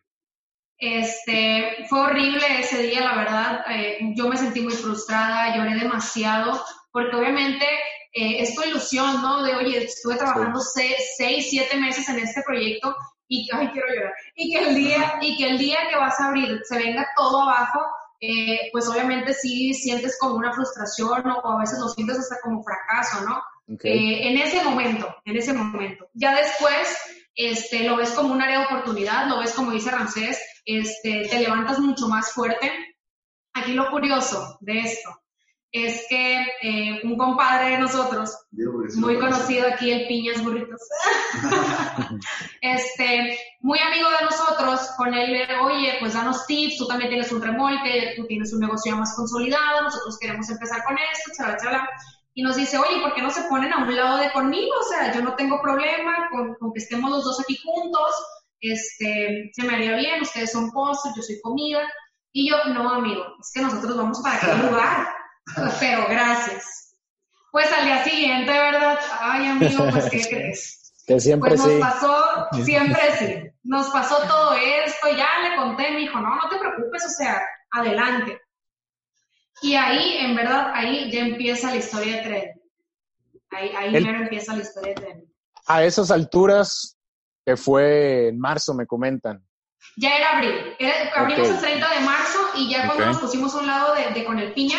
S2: Este, fue horrible ese día, la verdad. eh, yo me sentí muy frustrada, lloré demasiado, porque obviamente eh, es tu ilusión, ¿no? De, oye, estuve trabajando se- seis, siete meses en este proyecto y, ay, quiero llorar. Y que el día, y que el día que vas a abrir se venga todo abajo, eh, pues obviamente sí sientes como una frustración o, o a veces lo sientes hasta como fracaso, ¿no?
S4: Ok.
S2: Eh, en ese momento, en ese momento. Ya después, este, lo ves como un área de oportunidad, lo ves como dice Ramsés, este, te levantas mucho más fuerte. Aquí lo curioso de esto es que eh, un compadre de nosotros, muy conocido aquí, el Piñas Burritos, este, muy amigo de nosotros, con él, oye, pues danos tips, tú también tienes un remolque, tú tienes un negocio más consolidado, nosotros queremos empezar con esto, chala, chala. Y nos dice, oye, ¿por qué no se ponen a un lado de conmigo? O sea, yo no tengo problema con, con que estemos los dos aquí juntos, este, se me haría bien, ustedes son postres, yo soy comida. Y yo, no, amigo, es que nosotros vamos para aquel lugar, pero gracias. Pues al día siguiente, ¿verdad? Ay, amigo, pues, ¿qué crees?
S4: Que siempre
S2: pues nos
S4: sí.
S2: pasó, siempre sí. Nos pasó todo esto, ya le conté, me dijo, no, no te preocupes, o sea, adelante. Y ahí, en verdad, ahí ya empieza la historia de tren. Ahí, ahí
S4: El-
S2: empieza la historia de tren.
S4: A esas alturas, que fue en marzo, me comentan.
S2: Ya era abril. Era- abrimos
S4: Ok.
S2: el 30 de marzo y ya cuando
S3: Ok.
S2: nos pusimos a un lado de, de con el piña,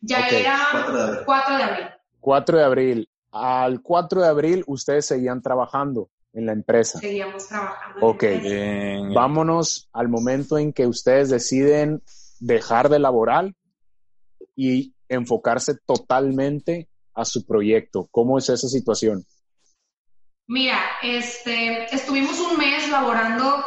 S2: ya
S4: Ok.
S2: era
S1: 4 de abril.
S2: 4 de abril.
S4: 4 de abril. Al 4 de abril, ustedes seguían trabajando en la empresa.
S2: Seguíamos trabajando.
S4: Ok.
S3: Bien.
S4: Vámonos al momento en que ustedes deciden dejar de laboral y enfocarse totalmente a su proyecto. ¿Cómo es esa situación?
S2: Mira, este, estuvimos un mes laborando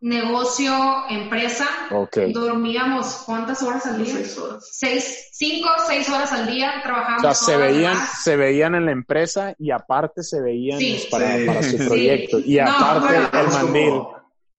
S2: negocio, empresa.
S4: Ok.
S2: Dormíamos cuántas horas al día?
S1: Seis horas.
S2: Seis, cinco, seis horas al día
S4: O
S2: trabajábamos.
S4: sea, se veían, se veían en la empresa y aparte se veían
S2: Sí.
S4: para,
S1: Sí.
S4: para su
S2: Sí.
S4: proyecto. Y
S2: No,
S4: aparte
S2: bueno,
S4: el mandil.
S1: Como,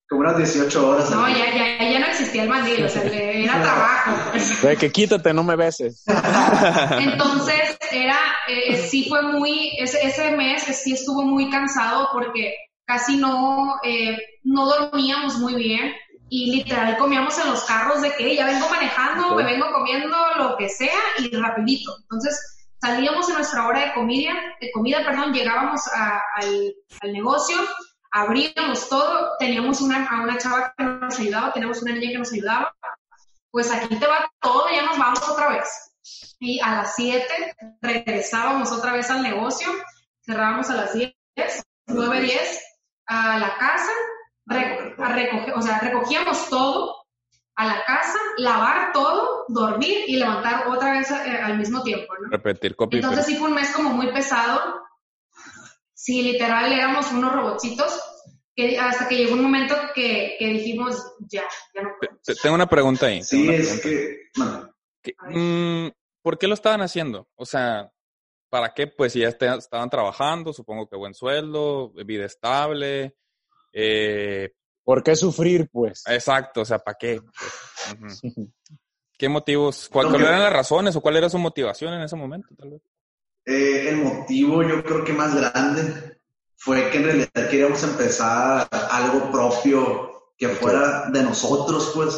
S1: como unas 18 horas.
S2: No,
S1: al
S2: ya,
S1: día.
S2: ya, ya no existía el mandil, o sea, era trabajo.
S4: De que quítate, no me beses.
S2: Entonces, era, eh, sí fue muy, ese, ese mes sí estuvo muy cansado porque casi no, eh, no dormíamos muy bien y literal comíamos en los carros de que ya vengo manejando, me vengo comiendo lo que sea y rapidito. Entonces, salíamos en nuestra hora de comida, de comida, perdón, llegábamos a- al, al negocio, abríamos todo, teníamos una, a una chava que nos ayudaba, teníamos una niña que nos ayudaba, pues aquí te va todo, ya nos vamos otra vez. Y a las 7 regresábamos otra vez al negocio, cerrábamos a las 10, 9, 10, a la casa, re- a recoger, o sea, recogíamos todo a la casa, lavar todo, dormir y levantar otra vez eh, al mismo tiempo, ¿no?
S3: Repetir copy.
S2: Entonces sí fue un mes como muy pesado. Sí, literal éramos unos robotcitos que hasta que llegó un momento que, que dijimos, ya, ya no podemos.
S3: Te- Tengo una pregunta ahí.
S1: Sí,
S3: una
S1: es
S3: pregunta.
S1: que. bueno,
S3: ¿Qué- mm, ¿Por qué lo estaban haciendo? O sea, ¿para qué? Pues si ya estaban trabajando, supongo que buen sueldo, vida estable. eh,
S4: ¿Por qué sufrir, pues?
S3: exacto, o sea, ¿para qué? ¿Qué motivos? ¿Cuál-
S1: Lo
S3: ¿Cuáles eran las razones o cuál era su motivación en ese momento? Tal vez?
S1: eh, el motivo, yo creo que más grande fue que en realidad queríamos empezar algo propio que fuera de nosotros, pues,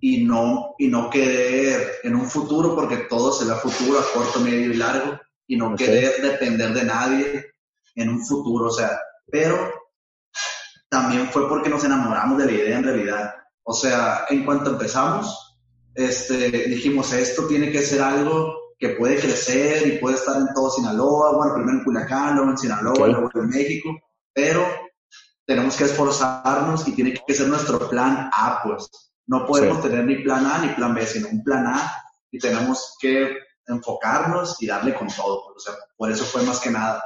S1: y no, y no querer en un futuro, porque todo se ve a futuro, a corto, medio y largo, y no querer depender de nadie en un futuro, o sea, pero también fue porque nos enamoramos de la idea en realidad. O sea, en cuanto empezamos, este, dijimos, esto tiene que ser algo que puede crecer y puede estar en todo Sinaloa, bueno, primero en Culiacán, luego en Sinaloa,
S4: Ok.
S1: luego en México, pero tenemos que esforzarnos y tiene que ser nuestro plan A, pues. No podemos
S4: Sí.
S1: tener ni plan A ni plan B, sino un plan A y tenemos que enfocarnos y darle con todo. O sea, por eso fue más que nada,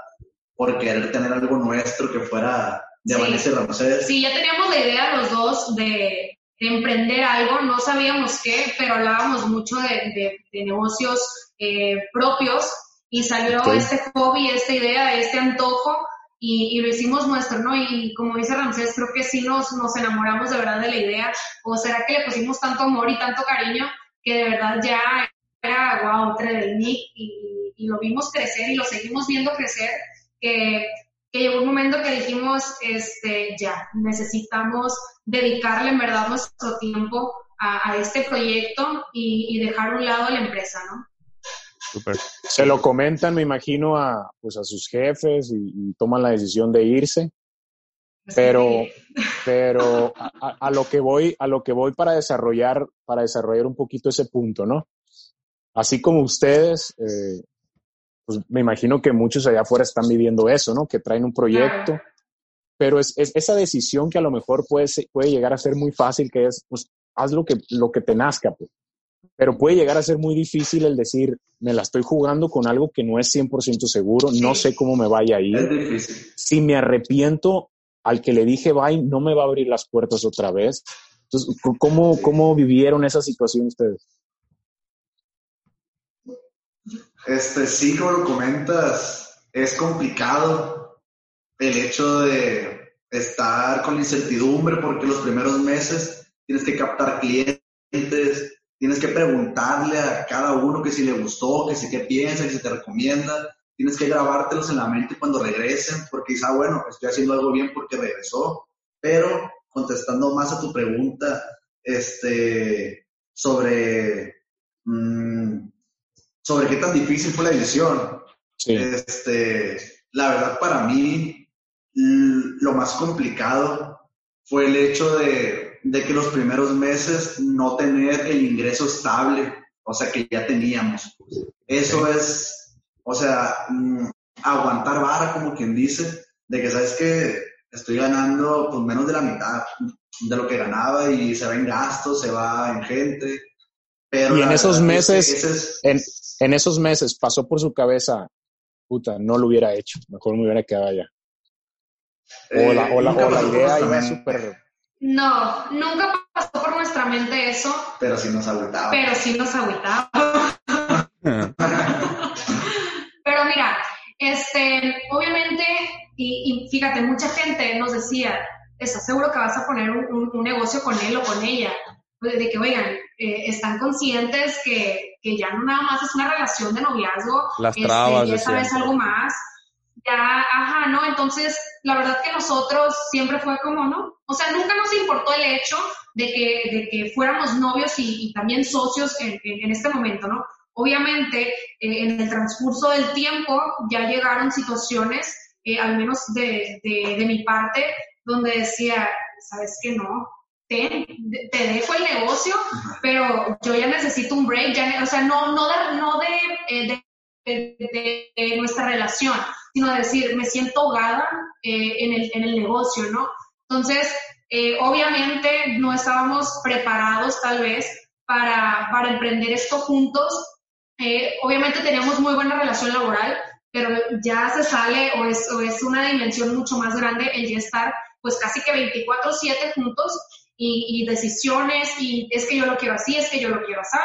S1: por querer tener algo nuestro que fuera de
S2: Sí.
S1: Vanessa y Ramsés.
S2: Sí, ya teníamos la idea los dos de, de emprender algo, no sabíamos qué, pero hablábamos mucho de, de- de negocios eh, propios y salió este hobby, esta idea, este antojo y, y lo hicimos nuestro, ¿no? Y como dice Ramsés, creo que sí nos, nos enamoramos de verdad de la idea, o será que le pusimos tanto amor y tanto cariño que de verdad ya era wow, entre del Nick y, y lo vimos crecer y lo seguimos viendo crecer, que que llegó un momento que dijimos, este, ya, necesitamos dedicarle en verdad nuestro tiempo a, a este proyecto y, y dejar a un lado la empresa, ¿no?
S3: Súper.
S4: Se lo comentan, me imagino, a, pues, a sus jefes y, y toman la decisión de irse.
S2: Así
S4: Pero, pero a, a- a lo que voy, a lo que voy para desarrollar, para desarrollar un poquito ese punto, ¿no? Así como ustedes, eh, pues me imagino que muchos allá afuera están viviendo eso, ¿no? Que traen un proyecto,
S2: Claro.
S4: pero es, es esa decisión que a lo mejor puede, ser- puede llegar a ser muy fácil, que es, pues, haz lo que, lo que te nazca, pues. Pero puede llegar a ser muy difícil el decir, me la estoy jugando con algo que no es 100% seguro, no sé cómo me vaya a ir si me arrepiento, al que le dije bye, no me va a abrir las puertas otra vez. Entonces, ¿cómo, cómo vivieron esa situación ustedes?
S1: Este, sí, como lo comentas, es complicado el hecho de estar con incertidumbre porque los primeros meses tienes que captar clientes, tienes que preguntarle a cada uno que si le gustó, que si qué piensa, que si te recomienda, tienes que grabártelos en la mente cuando regresen, porque quizá, bueno, estoy haciendo algo bien porque regresó, pero contestando más a tu pregunta, este, sobre, mm, sobre qué tan difícil fue la edición. Este, la verdad, para mí, lo más complicado fue el hecho de, de que los primeros meses no tener el ingreso estable, o sea, que ya teníamos. Eso es, o sea, mm, aguantar vara, como quien dice, de que sabes que estoy ganando pues menos de la mitad de lo que ganaba y se va en gastos, se va en gente. Pero
S4: y en esos meses, en, en, esos meses pasó por su cabeza, puta, no lo hubiera hecho, mejor me hubiera quedado allá. O la, o la, o la idea iba súper...
S2: No, nunca pasó por nuestra mente eso.
S1: Pero sí nos agüitaba.
S2: Pero sí nos agüitaba. pero mira, este, obviamente, y, y, fíjate, mucha gente nos decía, ¿estás seguro que vas a poner un, un, negocio con él o con ella? Pues, de que, oigan, eh, están conscientes que, que, ya no nada más es una relación de noviazgo,
S3: Las este, trabas
S2: ya sabes algo más, ya, ajá, ¿no? Entonces, la verdad que nosotros siempre fue como, ¿no? O sea, nunca nos importó el hecho de que, de que fuéramos novios y, y también socios en, en, en, este momento, ¿no? Obviamente, eh, en el transcurso del tiempo ya llegaron situaciones, eh, al menos de, de, de, mi parte, donde decía, ¿sabes qué no? Te, te dejo el negocio, pero yo ya necesito un break, ya, o sea, no, no de, no de, de, de nuestra relación, sino de decir, me siento ahogada eh, en, el, en el negocio, ¿no? Entonces, eh, obviamente no estábamos preparados tal vez para, para emprender esto juntos. Eh, obviamente teníamos muy buena relación laboral, pero ya se sale o es, o es una dimensión mucho más grande el ya estar pues casi que 24/7 juntos y, y, decisiones y es que yo lo quiero así, es que yo lo quiero así.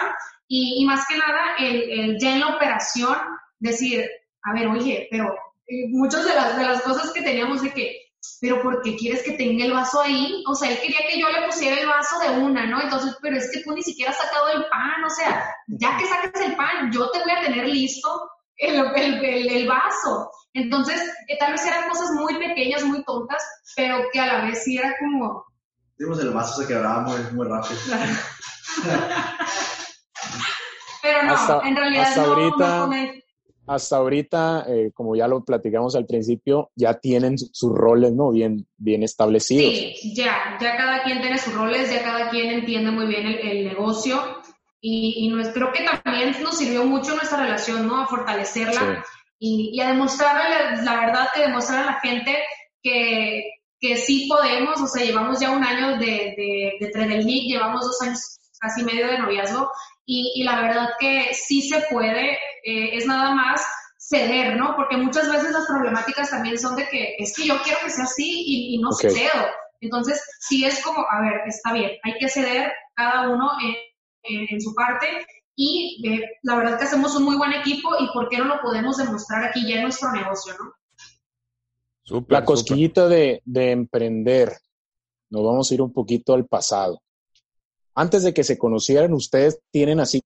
S2: Y, y más que nada, el, el, ya en la operación, decir, a ver, oye, pero eh, muchas de las, de las cosas que teníamos de que, pero ¿por qué quieres que tenga el vaso ahí? O sea, él quería que yo le pusiera el vaso de una, ¿no? Entonces, pero es que tú ni siquiera has sacado el pan, o sea, ya que saques el pan, yo te voy a tener listo el, el, el, el vaso. Entonces, eh, tal vez eran cosas muy pequeñas, muy tontas, pero que a la vez sí era como...
S1: Dimos el vaso se quebraba muy, muy rápido.
S2: pero no,
S4: hasta,
S2: en realidad
S4: hasta
S2: no,
S4: ahorita,
S2: no.
S4: Hasta ahorita, eh, como ya lo platicamos al principio, ya tienen sus roles, ¿no? Bien, bien establecidos.
S2: Sí, ya, ya cada quien tiene sus roles, ya cada quien entiende muy bien el, el negocio y, y nos, creo que también nos sirvió mucho nuestra relación, ¿no? A fortalecerla. Sí y, y a demostrarle, la verdad que demostrar a la gente que, que sí podemos, o sea, llevamos ya un año de, de, de Trader League, llevamos dos años casi medio de noviazgo y, y la verdad que sí se puede, eh, es nada más ceder, ¿no? Porque muchas veces las problemáticas también son de que es que yo quiero que sea así y, y no okay. cedo. Entonces, sí es como, a ver, está bien, hay que ceder cada uno en, en, en su parte y eh, la verdad que hacemos un muy buen equipo y por qué no lo podemos demostrar aquí ya en nuestro negocio, ¿no?
S4: Super, la cosquillita de, de, emprender, nos vamos a ir un poquito al pasado. Antes de que se conocieran, ustedes tienen así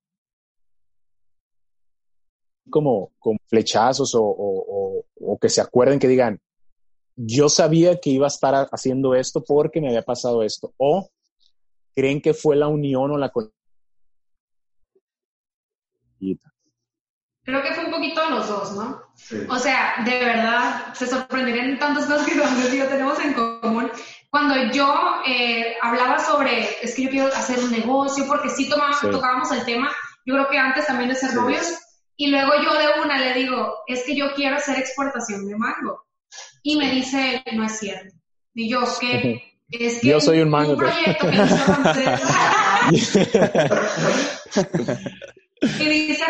S4: como, como flechazos o, o, o, o que se acuerden que digan, yo sabía que iba a estar haciendo esto porque me había pasado esto. O creen que fue la unión o la
S2: Creo que fue un poquito de los dos, ¿no? Sí. O sea, de verdad, se sorprenderían tantas cosas que yo tenemos en común. Cuando yo eh, hablaba sobre, es que yo quiero hacer un negocio, porque sí, tomaba, sí. tocábamos el tema, yo creo que antes también de ser sí. novios, y luego yo de una le digo, es que yo quiero hacer exportación de mango. Y me dice, no es cierto. Y yo, ¿qué? Es que
S4: yo soy un mango.
S2: Un proyecto que y dice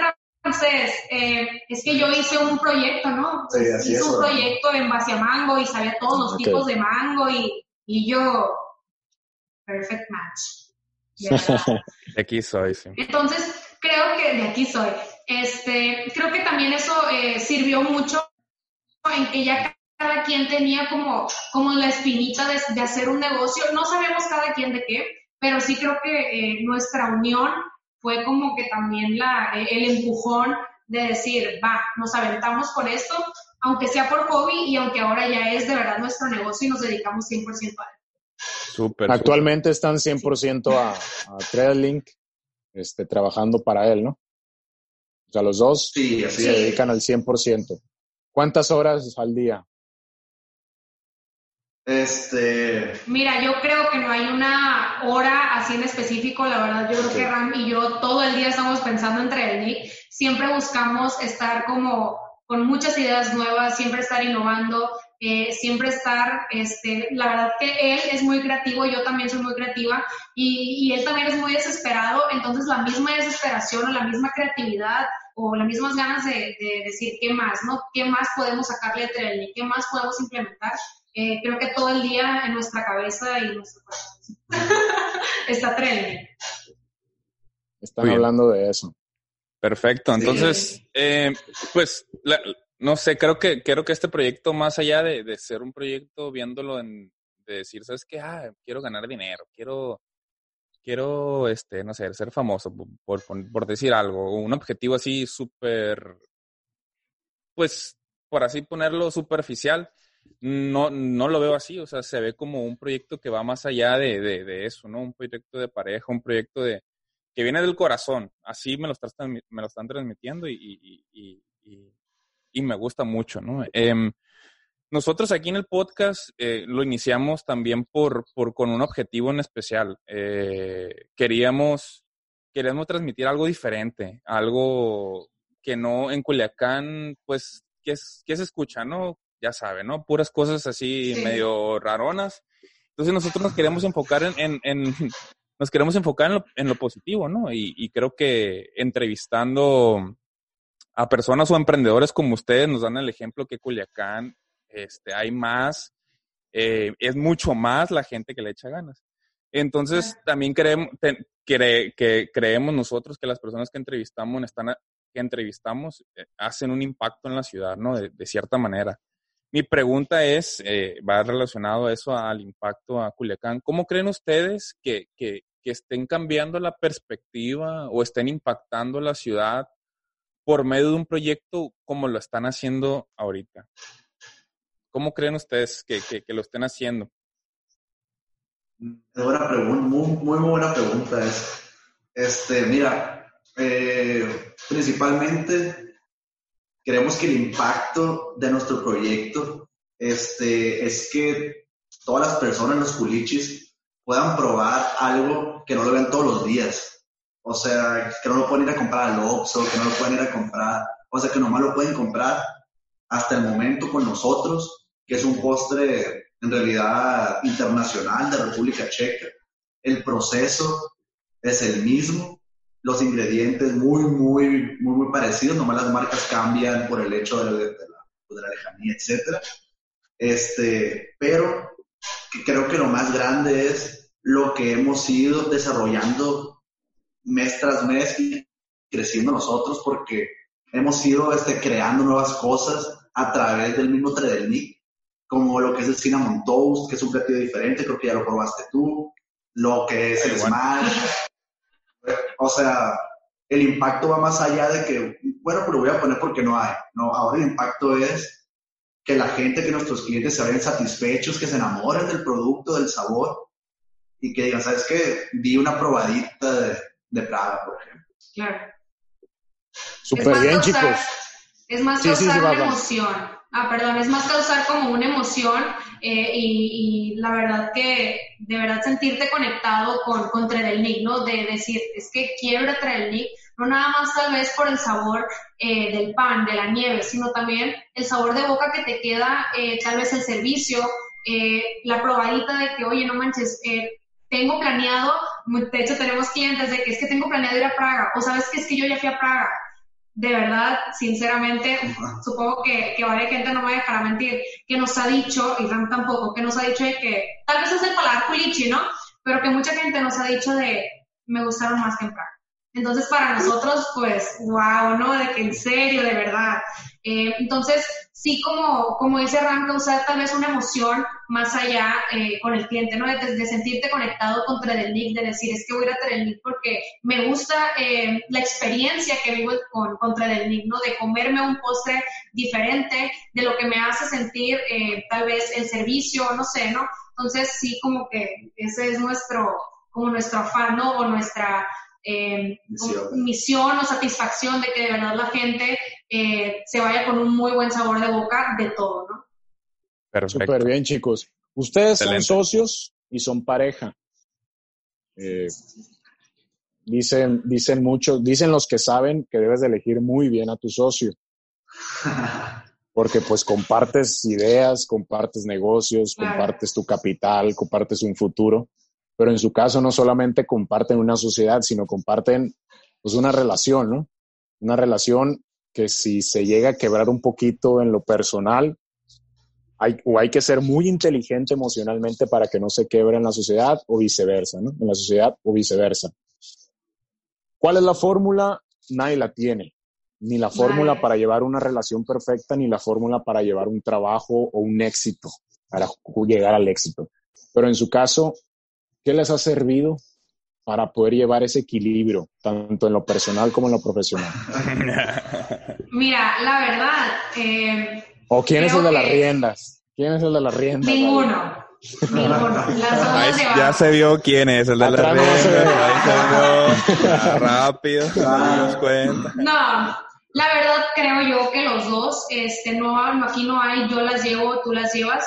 S2: entonces, eh, es que yo hice un proyecto, ¿no?
S1: Sí, así
S2: hice
S1: es,
S2: un proyecto en base a mango y sabía todos los okay. tipos de mango y, y yo, perfect match.
S3: de aquí soy, sí.
S2: Entonces, creo que de aquí soy. Este, creo que también eso eh, sirvió mucho en que ya cada quien tenía como, como la espinita de, de, hacer un negocio. No sabemos cada quien de qué, pero sí creo que eh, nuestra unión fue como que también la, el empujón de decir, va, nos aventamos con esto, aunque sea por hobby y aunque ahora ya es de verdad nuestro negocio y nos dedicamos 100% a él.
S4: Súper. Actualmente están 100% a, a TradeLink, este, trabajando para él, ¿no? O sea, los dos se dedican al 100%. ¿Cuántas horas al día?
S1: Este.
S2: Mira, yo creo que no hay una hora así en específico, la verdad, yo creo que Ram y yo todo el día estamos pensando entre él siempre buscamos estar como con muchas ideas nuevas, siempre estar innovando, eh, siempre estar, este, la verdad que él es muy creativo, yo también soy muy creativa y, y él también es muy desesperado, entonces la misma desesperación o la misma creatividad o las mismas ganas de, de decir qué más, ¿no? ¿Qué más podemos sacarle de él? ¿Qué más podemos implementar? Eh, creo que todo el día en nuestra cabeza y nuestro corazón está trending.
S4: Están hablando de eso.
S3: Perfecto. Entonces, eh, pues, no sé, creo que, creo que este proyecto, más allá de, ser un proyecto viéndolo en, de decir, ¿sabes qué? Ah, quiero ganar dinero, quiero, quiero, este, no sé, ser famoso, por, por, por decir algo, un objetivo así súper, pues, por así ponerlo, superficial no, no lo veo así, o sea, se ve como un proyecto que va más allá de, de, eso, ¿no? Un proyecto de pareja, un proyecto de que viene del corazón, así me lo, están, me lo están transmitiendo y, y, y, me gusta mucho, ¿no? Em, nosotros aquí en el podcast eh, lo iniciamos también por, por, con un objetivo en especial. Eh, queríamos, queríamos transmitir algo diferente, algo que no en Culiacán, pues, que, es, que se escucha, ¿no? Ya sabe, ¿no? Puras cosas así medio raronas. Entonces nosotros nos queremos enfocar en, en, nos queremos enfocar en lo, en lo positivo, ¿no? Y, y, creo que entrevistando a personas o emprendedores como ustedes nos dan el ejemplo que Culiacán, este, hay más, eh, es mucho más la gente que le echa ganas. Entonces también creemos, que creemos nosotros que las personas que entrevistamos están que entrevistamos eh, hacen un impacto en la ciudad, ¿no? de cierta manera. Mi pregunta es, eh, va relacionado eso, al impacto a Culiacán. ¿Cómo creen ustedes que, que, estén cambiando la perspectiva o estén impactando la ciudad por medio de un proyecto como lo están haciendo ahorita? ¿Cómo creen ustedes que, que, lo estén haciendo?
S1: Buena pregunta, muy, muy buena pregunta es. Este, mira, eh, principalmente Creemos que el impacto de nuestro proyecto este, es que todas las personas, los culichis, puedan probar algo que no lo ven todos los días. O sea, que no lo pueden ir a comprar al Oxxo, que no lo pueden ir a comprar. O sea, que nomás lo pueden comprar hasta el momento con nosotros, que es un postre en realidad internacional de República Checa. El proceso es el mismo los ingredientes muy, muy, muy, muy parecidos, nomás las marcas cambian por el hecho de, la, de la, lejanía, etc. Este, pero creo que lo más grande es lo que hemos ido desarrollando mes tras mes y creciendo nosotros porque hemos ido este, creando nuevas cosas a través del mismo Tredelnick, como lo que es el Cinnamon Toast, que es un platillo diferente, creo que ya lo probaste tú, lo que es el Smash, o sea, el impacto va más allá de que, bueno, pero voy a poner porque no hay. No, ahora el impacto es que la gente, que nuestros clientes se vayan satisfechos, que se enamoren del producto, del sabor y que digan, ¿sabes qué? Vi una probadita de, de Praga, por ejemplo.
S2: Claro.
S4: Súper bien, chicos.
S2: Es más causar una emoción. Ah, perdón, es más causar como una emoción eh, y, la verdad que de verdad sentirte conectado con, con Tredelnik, ¿no? De decir, es que quiero Tredelnik, no nada más tal vez por el sabor eh, del pan, de la nieve, sino también el sabor de boca que te queda, eh, tal vez el servicio, la probadita de que, oye, no manches, tengo planeado, de hecho tenemos clientes de que es que tengo planeado ir a Praga, o sabes que es que yo ya fui a Praga, de verdad, sinceramente, supongo que, que varias gente no me dejará mentir, que nos ha dicho, y Ram tampoco, que nos ha dicho de que, tal vez es el paladar culichi, ¿no? Pero que mucha gente nos ha dicho de, me gustaron más que en Praga. Entonces, para nosotros, pues, wow, ¿no? De que en serio, de verdad. Eh, entonces, sí, como, como dice Ram, causar tal vez una emoción más allá eh, con el cliente, ¿no? De, sentirte conectado con Tredenic, de decir, es que voy a ir a Tredenic porque me gusta eh, la experiencia que vivo con, con Tredenic, ¿no? De comerme un postre diferente, de lo que me hace sentir eh, tal vez el servicio, no sé, ¿no? Entonces sí, como que ese es nuestro, como nuestro afán, ¿no? O nuestra eh, misión. o satisfacción de que de verdad la gente eh, se vaya con un muy buen sabor de boca de todo.
S4: Perfecto. Súper bien, chicos. Ustedes son socios y son pareja. Eh, dicen, dicen muchos, dicen los que saben que debes de elegir muy bien a tu socio. Porque pues compartes ideas, compartes negocios, compartes tu capital, compartes un futuro pero en su caso no solamente comparten una sociedad, sino comparten pues una relación, ¿no? Una relación que si se llega a quebrar un poquito en lo personal, hay, o hay que ser muy inteligente emocionalmente para que no se quebre en la sociedad o viceversa, ¿no? En la sociedad o viceversa. ¿Cuál es la fórmula? Nadie la tiene. Ni la fórmula para llevar una relación perfecta, ni la fórmula para llevar un trabajo o un éxito, para llegar al éxito. Pero en su caso, ¿Qué les ha servido para poder llevar ese equilibrio, tanto en lo personal como en lo profesional?
S2: Mira, la verdad. Eh,
S4: ¿O quién es el de las riendas? ¿Quién es el de las riendas?
S2: Ninguno. Ninguno.
S3: ya se vio quién es el de las riendas. Ahí se rápido, nos cuenta.
S2: No, la verdad creo yo que los dos, este, no, aquí no hay, yo las llevo, tú las llevas.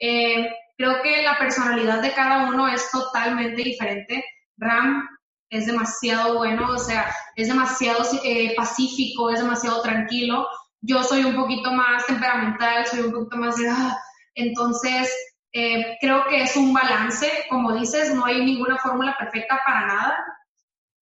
S2: Eh, Creo que la personalidad de cada uno es totalmente diferente. Ram es demasiado bueno, o sea, es demasiado eh, pacífico, es demasiado tranquilo. Yo soy un poquito más temperamental, soy un poquito más de... Ah, entonces, eh, creo que es un balance, como dices, no hay ninguna fórmula perfecta para nada,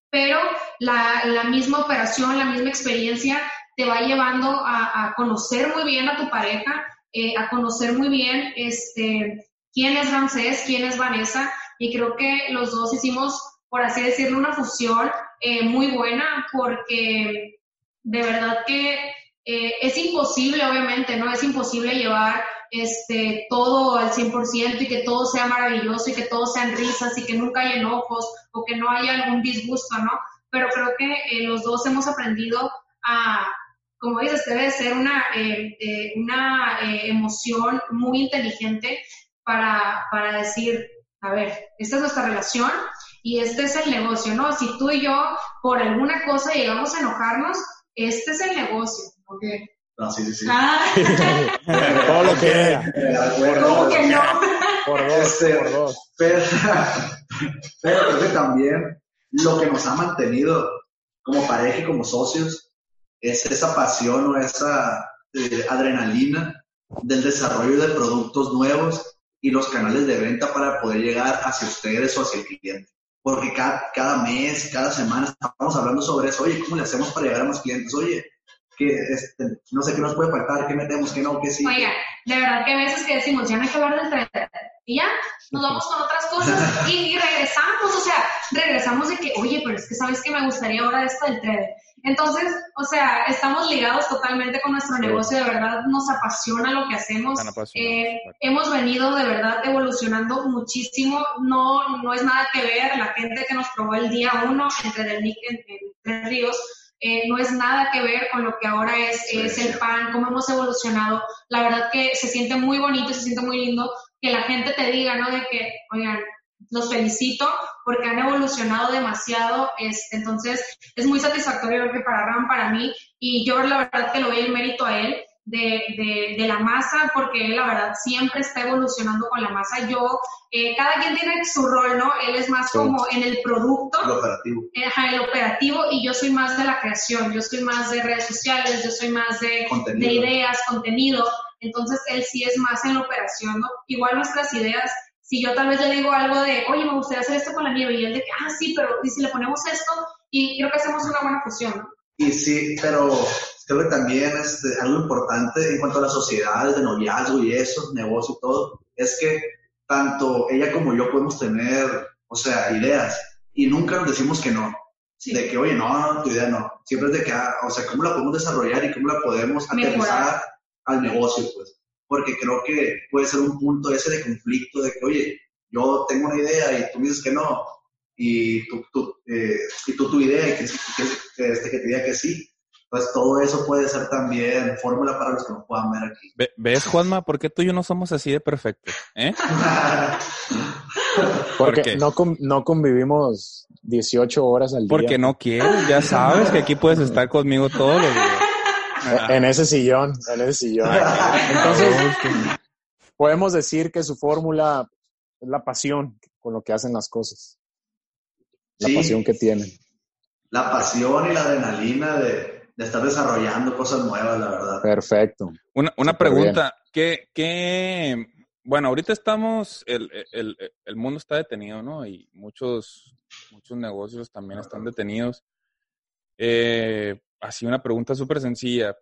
S2: pero la, la misma operación, la misma experiencia te va llevando a, a conocer muy bien a tu pareja, eh, a conocer muy bien este, quién es Ramsés, quién es Vanessa, y creo que los dos hicimos, por así decirlo, una fusión eh, muy buena, porque de verdad que eh, es imposible, obviamente, ¿no? Es imposible llevar este, todo al 100% y que todo sea maravilloso y que todo sean risas y que nunca haya enojos o que no haya algún disgusto, ¿no? Pero creo que eh, los dos hemos aprendido a, como dices, debe ser una, una emoción muy inteligente para, para decir, a ver, esta es nuestra relación y este es el negocio, ¿no? Si tú y yo por alguna cosa llegamos a enojarnos, este es el negocio, ¿ok?
S1: No, sí, sí, sí.
S2: Ah.
S4: Todo lo que
S2: ¿Cómo que no?
S4: Por dos, este, por dos.
S1: Pero, pero creo que también lo que nos ha mantenido como pareja y como socios es esa pasión o esa eh, adrenalina del desarrollo de productos nuevos y los canales de venta para poder llegar hacia ustedes o hacia el cliente. Porque cada, cada mes, cada semana estamos hablando sobre eso. Oye, ¿cómo le hacemos para llegar a más clientes? Oye, que este, no sé qué nos puede faltar, qué metemos, qué no, qué sí.
S2: Oiga, de verdad que a veces que decimos, ya no hay que hablar del trader. Y ya, nos vamos con otras cosas y, regresamos, o sea, regresamos de que, oye, pero es que sabes que me gustaría ahora esto del trader. Entonces, o sea, estamos ligados totalmente con nuestro negocio, de verdad nos apasiona lo que hacemos. Eh, hemos venido de verdad evolucionando muchísimo, no, no es nada que ver, la gente que nos probó el día uno entre Del en, en Tres Ríos, eh, no es nada que ver con lo que ahora es, es el pan, cómo hemos evolucionado. La verdad que se siente muy bonito, se siente muy lindo que la gente te diga, ¿no? De que, oigan, los felicito porque han evolucionado demasiado. Este, entonces, es muy satisfactorio que para Ram, para mí, y yo la verdad que lo doy el mérito a él de, de, de, la masa, porque él la verdad siempre está evolucionando con la masa. Yo, eh, cada quien tiene su rol, ¿no? Él es más como en el producto.
S1: El operativo.
S2: Ajá, el operativo, y yo soy más de la creación, yo soy más de redes sociales, yo soy más de, de ideas, contenido. Entonces, él sí es más en la operación, ¿no? Igual nuestras ideas si yo tal vez le digo algo de, oye, me gustaría hacer esto con la nieve, y él de que, ah, sí, pero ¿y si le ponemos esto? Y creo que hacemos una buena fusión, ¿no?
S1: Y sí, pero creo que también es este, algo importante en cuanto a las sociedades de noviazgo y eso, negocio y todo, es que tanto ella como yo podemos tener, o sea, ideas y nunca nos decimos que no. De que, oye, no, tu idea no. Siempre es de que, ah, o sea, cómo la podemos desarrollar y cómo la podemos aterrizar al negocio, pues. porque creo que puede ser un punto ese de conflicto de que, oye, yo tengo una idea y tú dices que no, y tú, tú, eh, y tú tu idea y que, que, este, que te diga que sí. Pues todo eso puede ser también fórmula para los que nos puedan ver aquí.
S3: ¿Ves, Juanma? ¿Por qué tú y yo no somos así de perfectos? ¿Eh?
S4: Porque no, no convivimos 18 horas al día.
S3: Porque no quieres, ya sabes que aquí puedes estar conmigo todos los días.
S4: En ese sillón, en ese sillón. Entonces, podemos decir que su fórmula es la pasión con lo que hacen las cosas. La pasión que tienen.
S1: La pasión y la adrenalina de, estar desarrollando cosas nuevas, la verdad.
S4: Perfecto.
S3: Una, una pregunta, ¿qué, ¿qué, bueno, ahorita estamos, el, el, el, mundo está detenido, ¿no? Y muchos, muchos negocios también están detenidos. Eh, así una pregunta súper sencilla.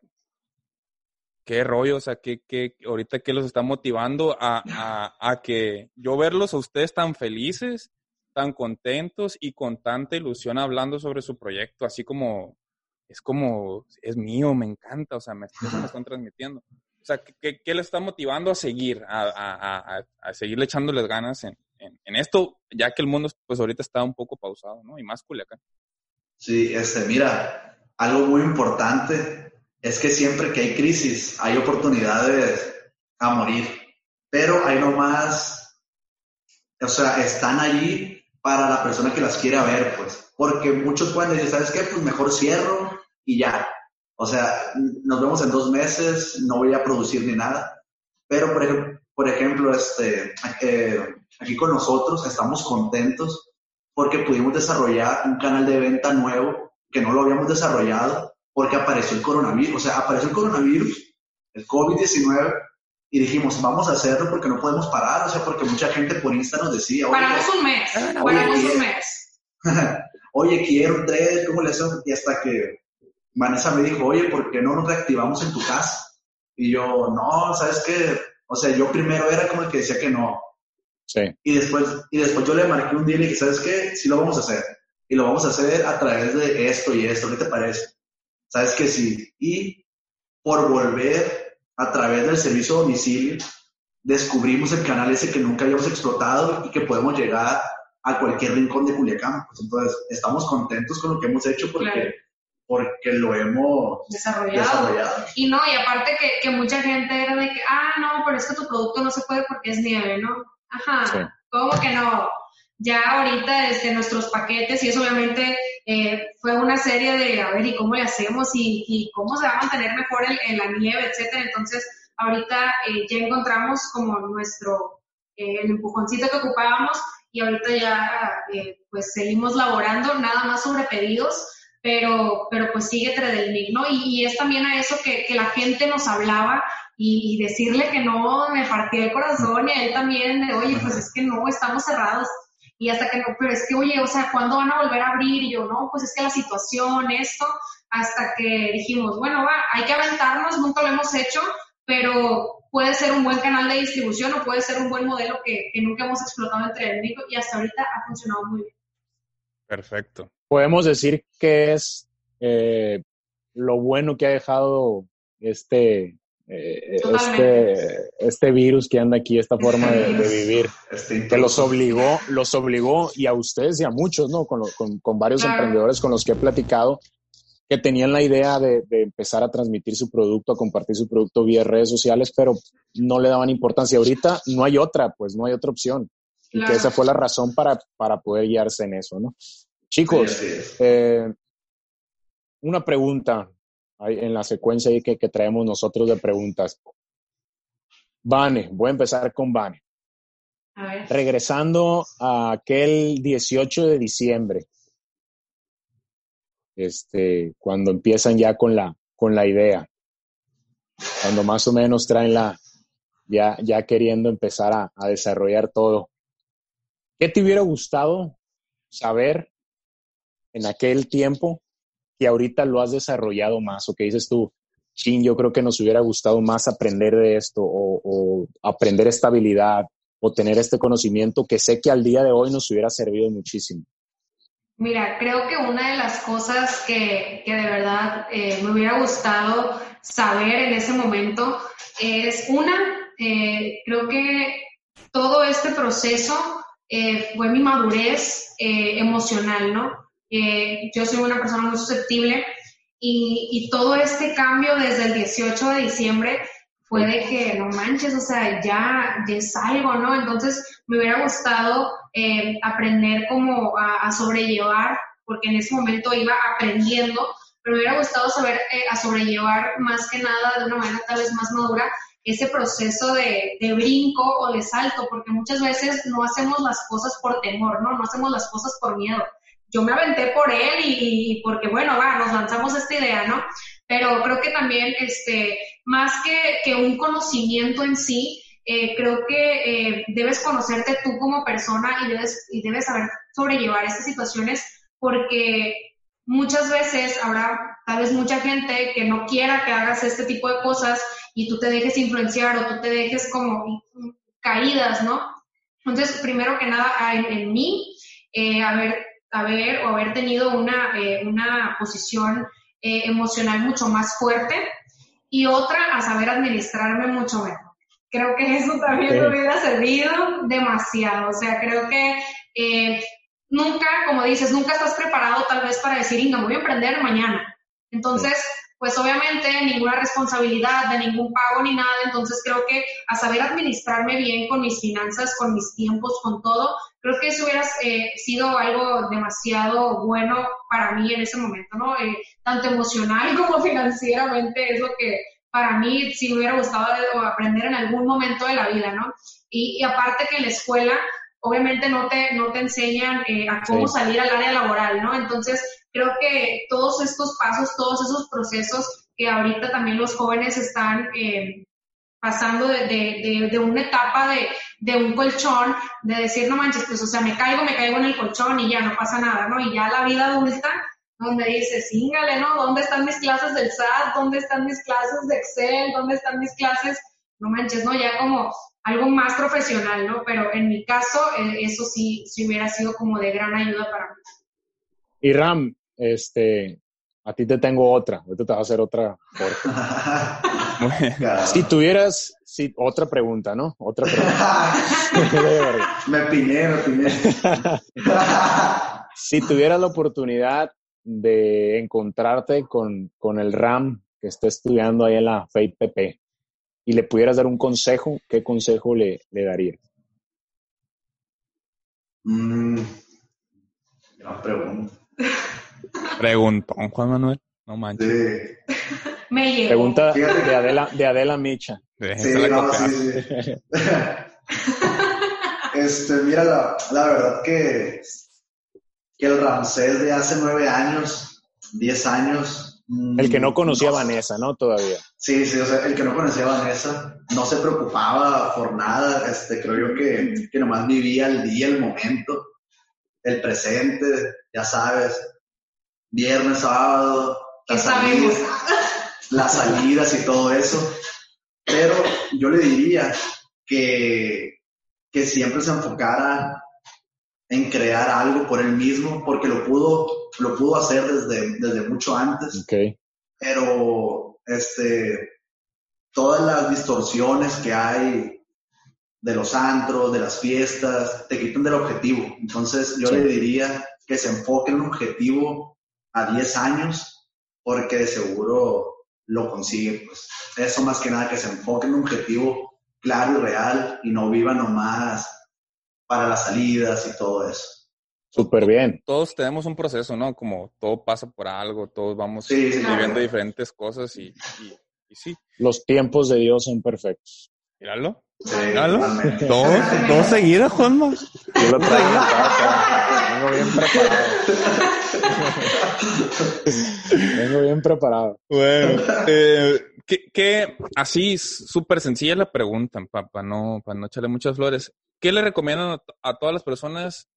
S3: ¿Qué rollo? O sea, ¿qué, qué, ahorita qué los está motivando a, a, a que yo verlos a ustedes tan felices tan contentos y con tanta ilusión hablando sobre su proyecto, así como es como, es mío, me encanta, o sea, me, me están transmitiendo. O sea, ¿qué, qué le está motivando a seguir, a, a, a, a seguirle echándoles ganas en, en, esto, ya que el mundo, pues ahorita está un poco pausado, ¿no? Y más Culiacán.
S1: Sí, este, mira, algo muy importante es que siempre que hay crisis, hay oportunidades a morir, pero hay nomás, o sea, están allí para la persona que las quiera ver, pues. Porque muchos pueden decir, ¿sabes qué? Pues mejor cierro y ya. O sea, nos vemos en dos meses, no voy a producir ni nada. Pero, por ejemplo, por ejemplo este, eh, aquí con nosotros estamos contentos porque pudimos desarrollar un canal de venta nuevo que no lo habíamos desarrollado porque apareció el coronavirus. O sea, apareció el coronavirus, el COVID-19, y dijimos, vamos a hacerlo porque no podemos parar, o sea, porque mucha gente por Insta nos decía,
S2: paramos un mes, paramos un mes.
S1: oye, quiero tres, ¿cómo le hacemos? Y hasta que Vanessa me dijo, oye, ¿por qué no nos reactivamos en tu casa? Y yo, no, ¿sabes qué? O sea, yo primero era como el que decía que no.
S4: Sí.
S1: Y después, y después yo le marqué un día y le dije, ¿sabes qué? Sí lo vamos a hacer. Y lo vamos a hacer a través de esto y esto, ¿qué te parece? ¿Sabes qué? Sí. Y por volver a través del servicio de domicilio, descubrimos el canal ese que nunca habíamos explotado y que podemos llegar a cualquier rincón de Culiacán. Pues entonces, estamos contentos con lo que hemos hecho porque, porque lo hemos desarrollado.
S2: Y no, y aparte que, que, mucha gente era de que, ah, no, pero es que tu producto no se puede porque es nieve, ¿no? Ajá, ¿cómo que no? Ya ahorita desde nuestros paquetes y eso obviamente eh, fue una serie de, a ver, ¿y cómo le hacemos? ¿Y, cómo se va a mantener mejor en, la nieve, etcétera? Entonces, ahorita eh, ya encontramos como nuestro, eh, el empujoncito que ocupábamos y ahorita ya, pues, seguimos laborando nada más sobre pedidos, pero, pero pues sigue Tredelmic, ¿no? Y, es también a eso que, que la gente nos hablaba y, decirle que no, me partí el corazón y a él también, de, oye, pues es que no, estamos cerrados y hasta que no, pero es que, oye, o sea, ¿cuándo van a volver a abrir? Y yo, no, pues es que la situación, esto, hasta que dijimos, bueno, va, hay que aventarnos, nunca lo hemos hecho, pero puede ser un buen canal de distribución o puede ser un buen modelo que, que nunca hemos explotado entre el y hasta ahorita ha funcionado muy bien.
S3: Perfecto.
S4: Podemos decir que es eh, lo bueno que ha dejado este, eh, este, este virus que anda aquí, esta forma de, vivir, este que los obligó, los obligó, y a ustedes y a muchos, ¿no? Con, con, varios emprendedores con los que he platicado, que tenían la idea de, empezar a transmitir su producto, a compartir su producto vía redes sociales, pero no le daban importancia. Ahorita no hay otra, pues no hay otra opción. Y que esa fue la razón para, para poder guiarse en eso, ¿no? Chicos, eh, una pregunta en la secuencia que, que traemos nosotros de preguntas. Vane, voy a empezar con Vane. Regresando a aquel 18 de diciembre, este, cuando empiezan ya con la, con la idea, cuando más o menos traen la, ya, ya queriendo empezar a, a desarrollar todo. ¿Qué te hubiera gustado saber en aquel tiempo que ahorita lo has desarrollado más o que dices tú, chin, yo creo que nos hubiera gustado más aprender de esto o, aprender esta habilidad o tener este conocimiento que sé que al día de hoy nos hubiera servido muchísimo?
S2: Mira, creo que una de las cosas que, que de verdad eh, me hubiera gustado saber en ese momento es una, eh, creo que todo este proceso eh, fue mi madurez emocional, ¿no? Yo soy una persona muy susceptible y, todo este cambio desde el 18 de diciembre fue de que no manches, o sea, ya, ya es algo, ¿no? Entonces me hubiera gustado aprender como a, sobrellevar, porque en ese momento iba aprendiendo pero me hubiera gustado saber eh, a sobrellevar más que nada de una manera tal vez más madura ese proceso de, brinco o de salto, porque muchas veces no hacemos las cosas por temor, ¿no? No hacemos las cosas por miedo. Yo me aventé por él y, porque, bueno, va, nos lanzamos esta idea, ¿no? Pero creo que también, este, más que, que un conocimiento en sí, eh, creo que eh, debes conocerte tú como persona y debes, y debes saber sobrellevar estas situaciones porque muchas veces habrá tal vez mucha gente que no quiera que hagas este tipo de cosas y tú te dejes influenciar o tú te dejes como caídas, ¿no? Entonces, primero que nada, en, mí, eh, haber, haber o haber tenido una, eh, una posición eh, emocional mucho más fuerte y otra a saber administrarme mucho mejor. Creo que eso también me hubiera servido demasiado. O sea, creo que nunca, como dices, nunca estás preparado tal vez para decir, Inga, voy a emprender mañana. Entonces, pues obviamente ninguna responsabilidad de ningún pago ni nada, entonces creo que a saber administrarme bien con mis finanzas, con mis tiempos, con todo, creo que eso hubiera eh, sido algo demasiado bueno para mí en ese momento, ¿no? Eh, tanto emocional como financieramente es lo que para mí sí me hubiera gustado aprender en algún momento de la vida, ¿no? y aparte que en la escuela obviamente no te, no te enseñan eh, a cómo salir al área laboral, ¿no? Entonces, creo que todos estos pasos, todos esos procesos que ahorita también los jóvenes están eh, pasando de, de, de, una etapa de, de, un colchón, de decir, no manches, pues, o sea, me caigo, me caigo en el colchón y ya no pasa nada, ¿no? Y ya la vida adulta, donde dices, íngale, ¿no? ¿Dónde están mis clases del SAT? ¿Dónde están mis clases de Excel? ¿Dónde están mis clases? No manches, ¿no? Ya como algo más profesional, ¿no? Pero en mi caso, eh, eso sí, sí hubiera sido como de gran ayuda para mí.
S4: Y Ram, este, a ti te tengo otra, ahorita te voy a hacer otra. si tuvieras, sí, otra pregunta, ¿no? Otra pregunta.
S1: me piné, me piné.
S4: si tuvieras la oportunidad de encontrarte con, con el RAM que está estudiando ahí en la FEIPP, y le pudieras dar un consejo, ¿qué consejo le, le darías?
S1: Mm, gran pregunta.
S3: Preguntón, Juan Manuel. No manches.
S2: Me
S4: Pregunta de Adela, de Adela Micha.
S1: Sí, no, sí, sí. este, mira, la, la, verdad que, que el Ramsés de hace nueve años, diez años,
S4: el que no conocía a Vanessa, ¿no? Todavía.
S1: Sí, sí, o sea, el que no conocía a Vanessa no se preocupaba por nada, este, creo yo que, que nomás vivía el día, el momento, el presente, ya sabes, viernes, sábado, las salidas, las salidas y todo eso. Pero yo le diría que, que siempre se enfocara en crear algo por él mismo, porque lo pudo, lo pudo hacer desde, desde mucho antes.
S4: Okay.
S1: Pero, este, todas las distorsiones que hay de los antros, de las fiestas, te quitan del objetivo. Entonces, yo le diría que se enfoque en un objetivo a 10 años, porque de seguro lo consigue. Pues eso más que nada, que se enfoque en un objetivo claro y real y no viva nomás para las salidas y todo eso.
S4: Súper bien.
S3: Todos tenemos un proceso, ¿no? Como todo pasa por algo, todos vamos viviendo diferentes cosas y, y, sí.
S4: Los tiempos de Dios son perfectos.
S3: Míralo. Míralo. Dos, dos seguidas, Juanma.
S4: Yo lo traigo Vengo bien preparado. Vengo bien preparado.
S3: Bueno, eh, que, así súper sencilla la pregunta, para no, para no echarle muchas flores. ¿Qué le recomiendan a, todas las personas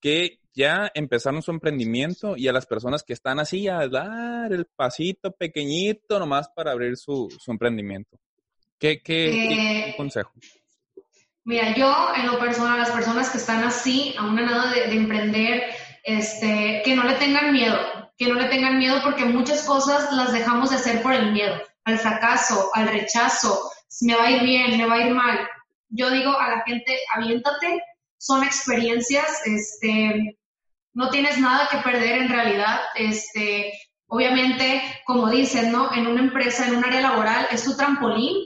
S3: que ya empezaron su emprendimiento y a las personas que están así a dar el pasito pequeñito nomás para abrir su, emprendimiento? ¿Qué, qué, eh, consejo?
S2: Mira, yo en lo personal, las personas que están así, a una nada de, de, emprender, este, que no le tengan miedo, que no le tengan miedo porque muchas cosas las dejamos de hacer por el miedo al fracaso, al rechazo, me va a ir bien, me va a ir mal. Yo digo a la gente, aviéntate, son experiencias, este, no tienes nada que perder en realidad, este, obviamente, como dicen, ¿no? En una empresa, en un área laboral, es tu trampolín,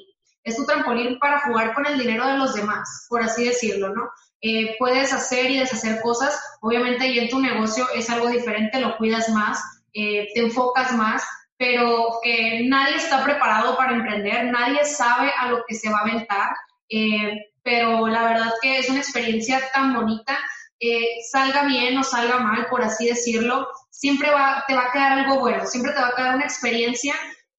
S2: es tu trampolín para jugar con el dinero de los demás, por así decirlo, ¿no? Eh, puedes hacer y deshacer cosas, obviamente y en tu negocio es algo diferente, lo cuidas más, eh, te enfocas más, pero que nadie está preparado para emprender, nadie sabe a lo que se va a aventar, eh, pero la verdad que es una experiencia tan bonita, salga bien o salga mal, por así decirlo, siempre va, te va a quedar algo bueno, siempre te va a quedar una experiencia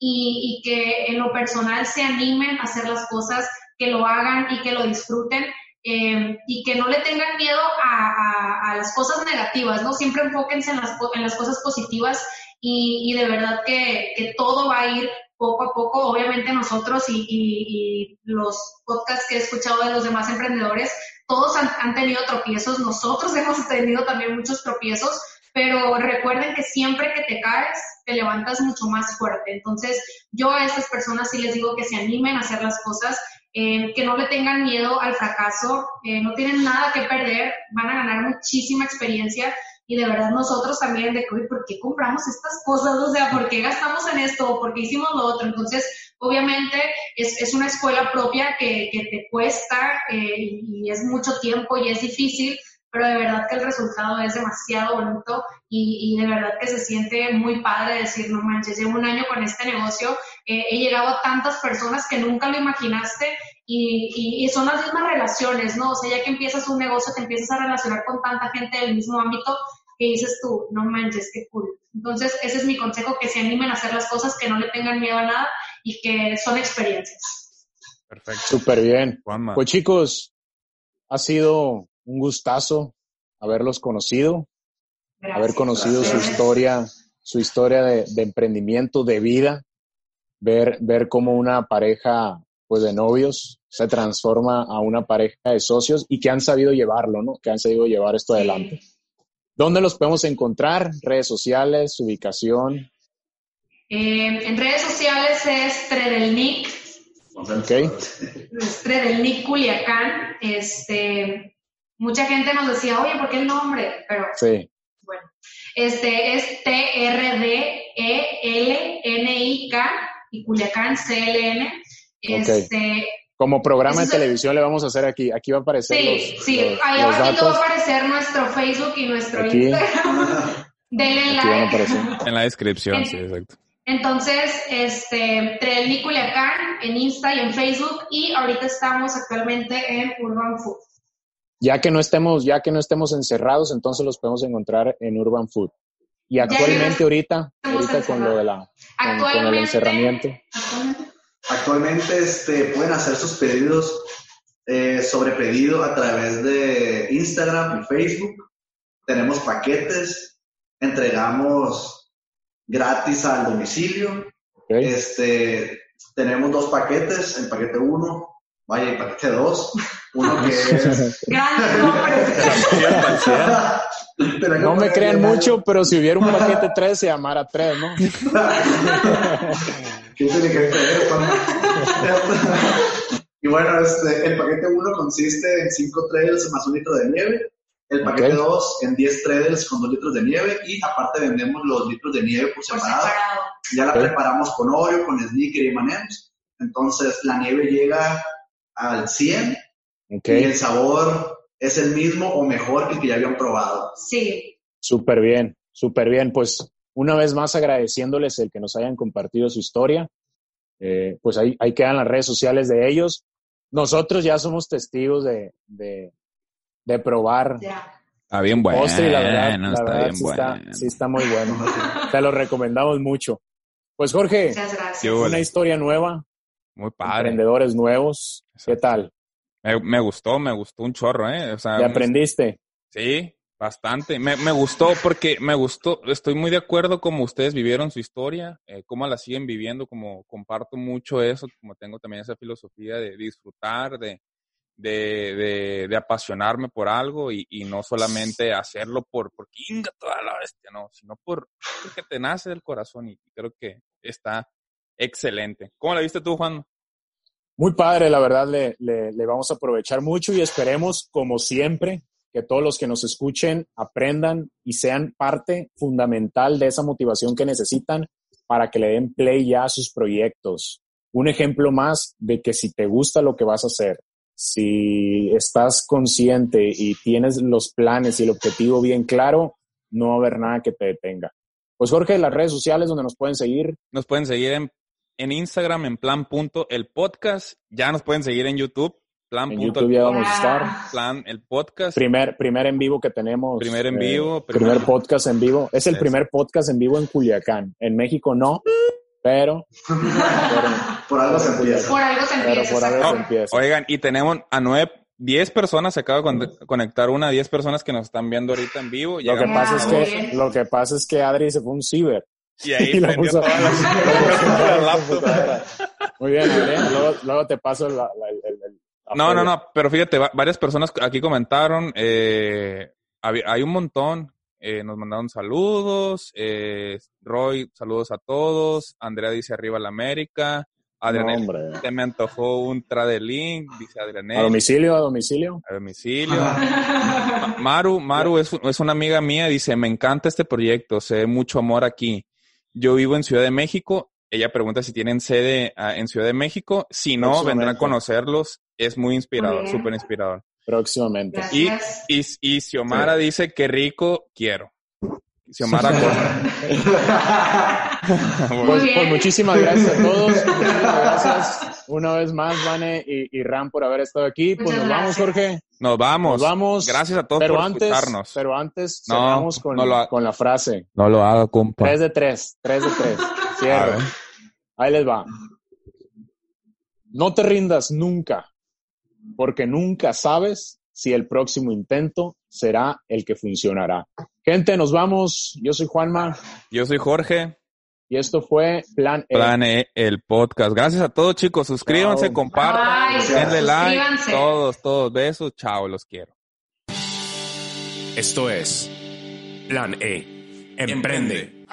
S2: y, y que en lo personal se animen a hacer las cosas, que lo hagan y que lo disfruten eh, y que no le tengan miedo a, a, las cosas negativas, ¿no? Siempre enfóquense en las, en las cosas positivas y, y de verdad que, que, todo va a ir poco a poco. Obviamente nosotros y, y, los podcasts que he escuchado de los demás emprendedores, todos han, han tenido tropiezos, nosotros hemos tenido también muchos tropiezos, pero recuerden que siempre que te caes, te levantas mucho más fuerte. Entonces, yo a estas personas sí les digo que se animen a hacer las cosas eh, que no le tengan miedo al fracaso, eh, no tienen nada que perder, van a ganar muchísima experiencia y de verdad nosotros también de que, ¿por qué compramos estas cosas? O sea, ¿por qué gastamos en esto? ¿Por qué hicimos lo otro? Entonces, obviamente es, es una escuela propia que, que te cuesta eh, y es mucho tiempo y es difícil, pero de verdad que el resultado es demasiado bonito y, y, de verdad que se siente muy padre decir, no manches, llevo un año con este negocio, eh, he llegado a tantas personas que nunca lo imaginaste y, y, son las mismas relaciones, ¿no? O sea, ya que empiezas un negocio, te empiezas a relacionar con tanta gente del mismo ámbito que dices tú, no manches, qué cool. Entonces, ese es mi consejo, que se animen a hacer las cosas, que no le tengan miedo a nada y que son experiencias.
S4: Perfecto. Súper bien. Pues chicos, ha sido un gustazo haberlos conocido, haber conocido su historia, su historia de, emprendimiento, de vida, ver, ver cómo una pareja pues de novios se transforma a una pareja de socios y que han sabido llevarlo, ¿no? Que han sabido llevar esto adelante. ¿Dónde los podemos encontrar? Redes sociales, ubicación.
S2: Eh, en redes sociales es Tredelnik.
S4: Ok.
S2: Tredelnik Culiacán. Este, mucha gente nos decía, oye, ¿por qué el nombre? Pero
S4: sí.
S2: bueno, este es T-R-D-E-L-N-I-K y Culiacán C-L-N. Este,
S4: Como programa de televisión le vamos a hacer aquí. Aquí va a aparecer.
S2: Sí, sí. Ahí abajo va a aparecer nuestro Facebook y nuestro Instagram. Denle like.
S3: En la descripción, sí, exacto.
S2: Entonces, este, Trelli Culiacán en Insta y en Facebook y ahorita estamos actualmente en Urban Food.
S4: Ya que no estemos, ya que no estemos encerrados, entonces los podemos encontrar en Urban Food. Y actualmente ahorita, ahorita con lo de la con, el encerramiento.
S1: Actualmente, este, pueden hacer sus pedidos eh, sobre pedido a través de Instagram y Facebook. Tenemos paquetes, entregamos gratis al domicilio. Este, tenemos dos paquetes, el paquete 1 Vaya, el paquete 2, uno que es...
S4: no me crean mucho, pero si hubiera un paquete 3 se llamara 3, ¿no?
S1: ¿Qué inteligente eres, Y bueno, este, el paquete 1 consiste en 5 trails más un litro de nieve. El paquete 2 en 10 trails con 2 litros de nieve. Y aparte vendemos los litros de nieve por separado. Ya la preparamos con Oreo, con Snicker y M&M's. Entonces la nieve llega al 100 y el sabor es el mismo o mejor que el que ya habían probado.
S2: Sí.
S4: Súper bien, súper bien. Pues una vez más agradeciéndoles el que nos hayan compartido su historia. Eh, pues ahí, ahí quedan las redes sociales de ellos. Nosotros ya somos testigos de, de, de probar.
S3: Está bien bueno.
S4: Postre, la verdad, la está verdad sí, está, sí, está, muy bueno. Te lo recomendamos mucho. Pues Jorge, una historia nueva,
S3: muy padre.
S4: Emprendedores nuevos. ¿Qué tal?
S3: Me, me, gustó, me gustó un chorro, ¿eh? O sea,
S4: ¿Y aprendiste?
S3: Sí, bastante. Me, me, gustó porque me gustó, estoy muy de acuerdo como ustedes vivieron su historia, eh, cómo la siguen viviendo, como comparto mucho eso, como tengo también esa filosofía de disfrutar, de, de, de, de apasionarme por algo y, y, no solamente hacerlo por, porque inga toda la bestia, no, sino por, porque te nace del corazón y creo que está excelente. ¿Cómo la viste tú, Juan?
S4: Muy padre, la verdad, le, le, le vamos a aprovechar mucho y esperemos, como siempre, que todos los que nos escuchen aprendan y sean parte fundamental de esa motivación que necesitan para que le den play ya a sus proyectos. Un ejemplo más de que si te gusta lo que vas a hacer, si estás consciente y tienes los planes y el objetivo bien claro, no va a haber nada que te detenga. Pues Jorge, las redes sociales donde nos pueden seguir.
S3: Nos pueden seguir en, en Instagram en plan punto el podcast. Ya nos pueden seguir en YouTube. Plan
S4: En
S3: punto
S4: YouTube
S3: el
S4: ya vamos a estar.
S3: Plan el podcast.
S4: Primer, primer en vivo que tenemos.
S3: Primer en
S4: eh,
S3: vivo,
S4: primer
S3: primer-
S4: podcast en vivo. Es el
S3: Es.
S4: primer podcast en vivo en Culiacán. En México no, pero, pero,
S1: Por algo se empieza.
S2: Por algo se
S4: pero
S2: empieza.
S4: por algo se empieza.
S3: Oigan, y tenemos a nueve, diez personas, se acaba de con- conectar una, diez personas que nos están viendo ahorita en vivo.
S4: Lo que pasa es que, lo que pasa es que Adri se fue un ciber.
S3: Y ahí
S4: y lo
S3: prendió
S4: puso-
S3: todas las, las laptops.
S4: Muy bien, Adrián. Luego, luego te paso la, la- el, el- el-
S3: No, no, no, pero fíjate, va- varias personas aquí comentaron, eh, hay un montón, eh, nos mandaron saludos, eh, Roy, saludos a todos, Andrea dice arriba la América, Adrián, te me antojó un tradelink, dice Adrián,
S4: A domicilio, a domicilio.
S3: a domicilio. Ma- Maru, Maru es, es una amiga mía, dice, me encanta este proyecto, se ve mucho amor aquí. Yo vivo en Ciudad de México. Ella pregunta si tienen sede ah, en Ciudad de México. Si no, vendrá a conocerlos. Es muy inspirador, súper inspirador.
S4: Próximamente.
S3: Y, y, y Xiomara dice que rico quiero. Xiomara.
S2: Muy
S4: Pues,
S2: bien.
S4: pues muchísimas gracias a todos. Muchísimas gracias una vez más, Vane y, y Ram, por haber estado aquí. Pues
S2: Muchas
S4: nos vamos. Jorge.
S3: Nos vamos.
S4: Nos vamos.
S3: Gracias a todos
S4: Pero
S3: por
S4: antes,
S3: escucharnos.
S4: pero antes
S3: No,
S4: cerramos con,
S3: no lo ha-
S4: con la frase.
S3: No lo haga, compa.
S4: Tres de tres, tres de tres.
S3: A
S4: Cierro.
S3: ver.
S4: Ahí les va. No te rindas nunca, porque nunca sabes si el próximo intento será el que funcionará. Gente, nos vamos. Yo soy Juanma
S3: Yo soy Jorge.
S4: y esto fue Plan E.
S3: Plan E, el podcast. Gracias a todos, chicos. Suscríbanse,
S4: Chao.
S3: compartan,
S2: Bye.
S3: denle like.
S2: Suscríbanse.
S3: Todos, todos. Besos. Chao, los quiero.
S5: Esto es Plan E. Emprende.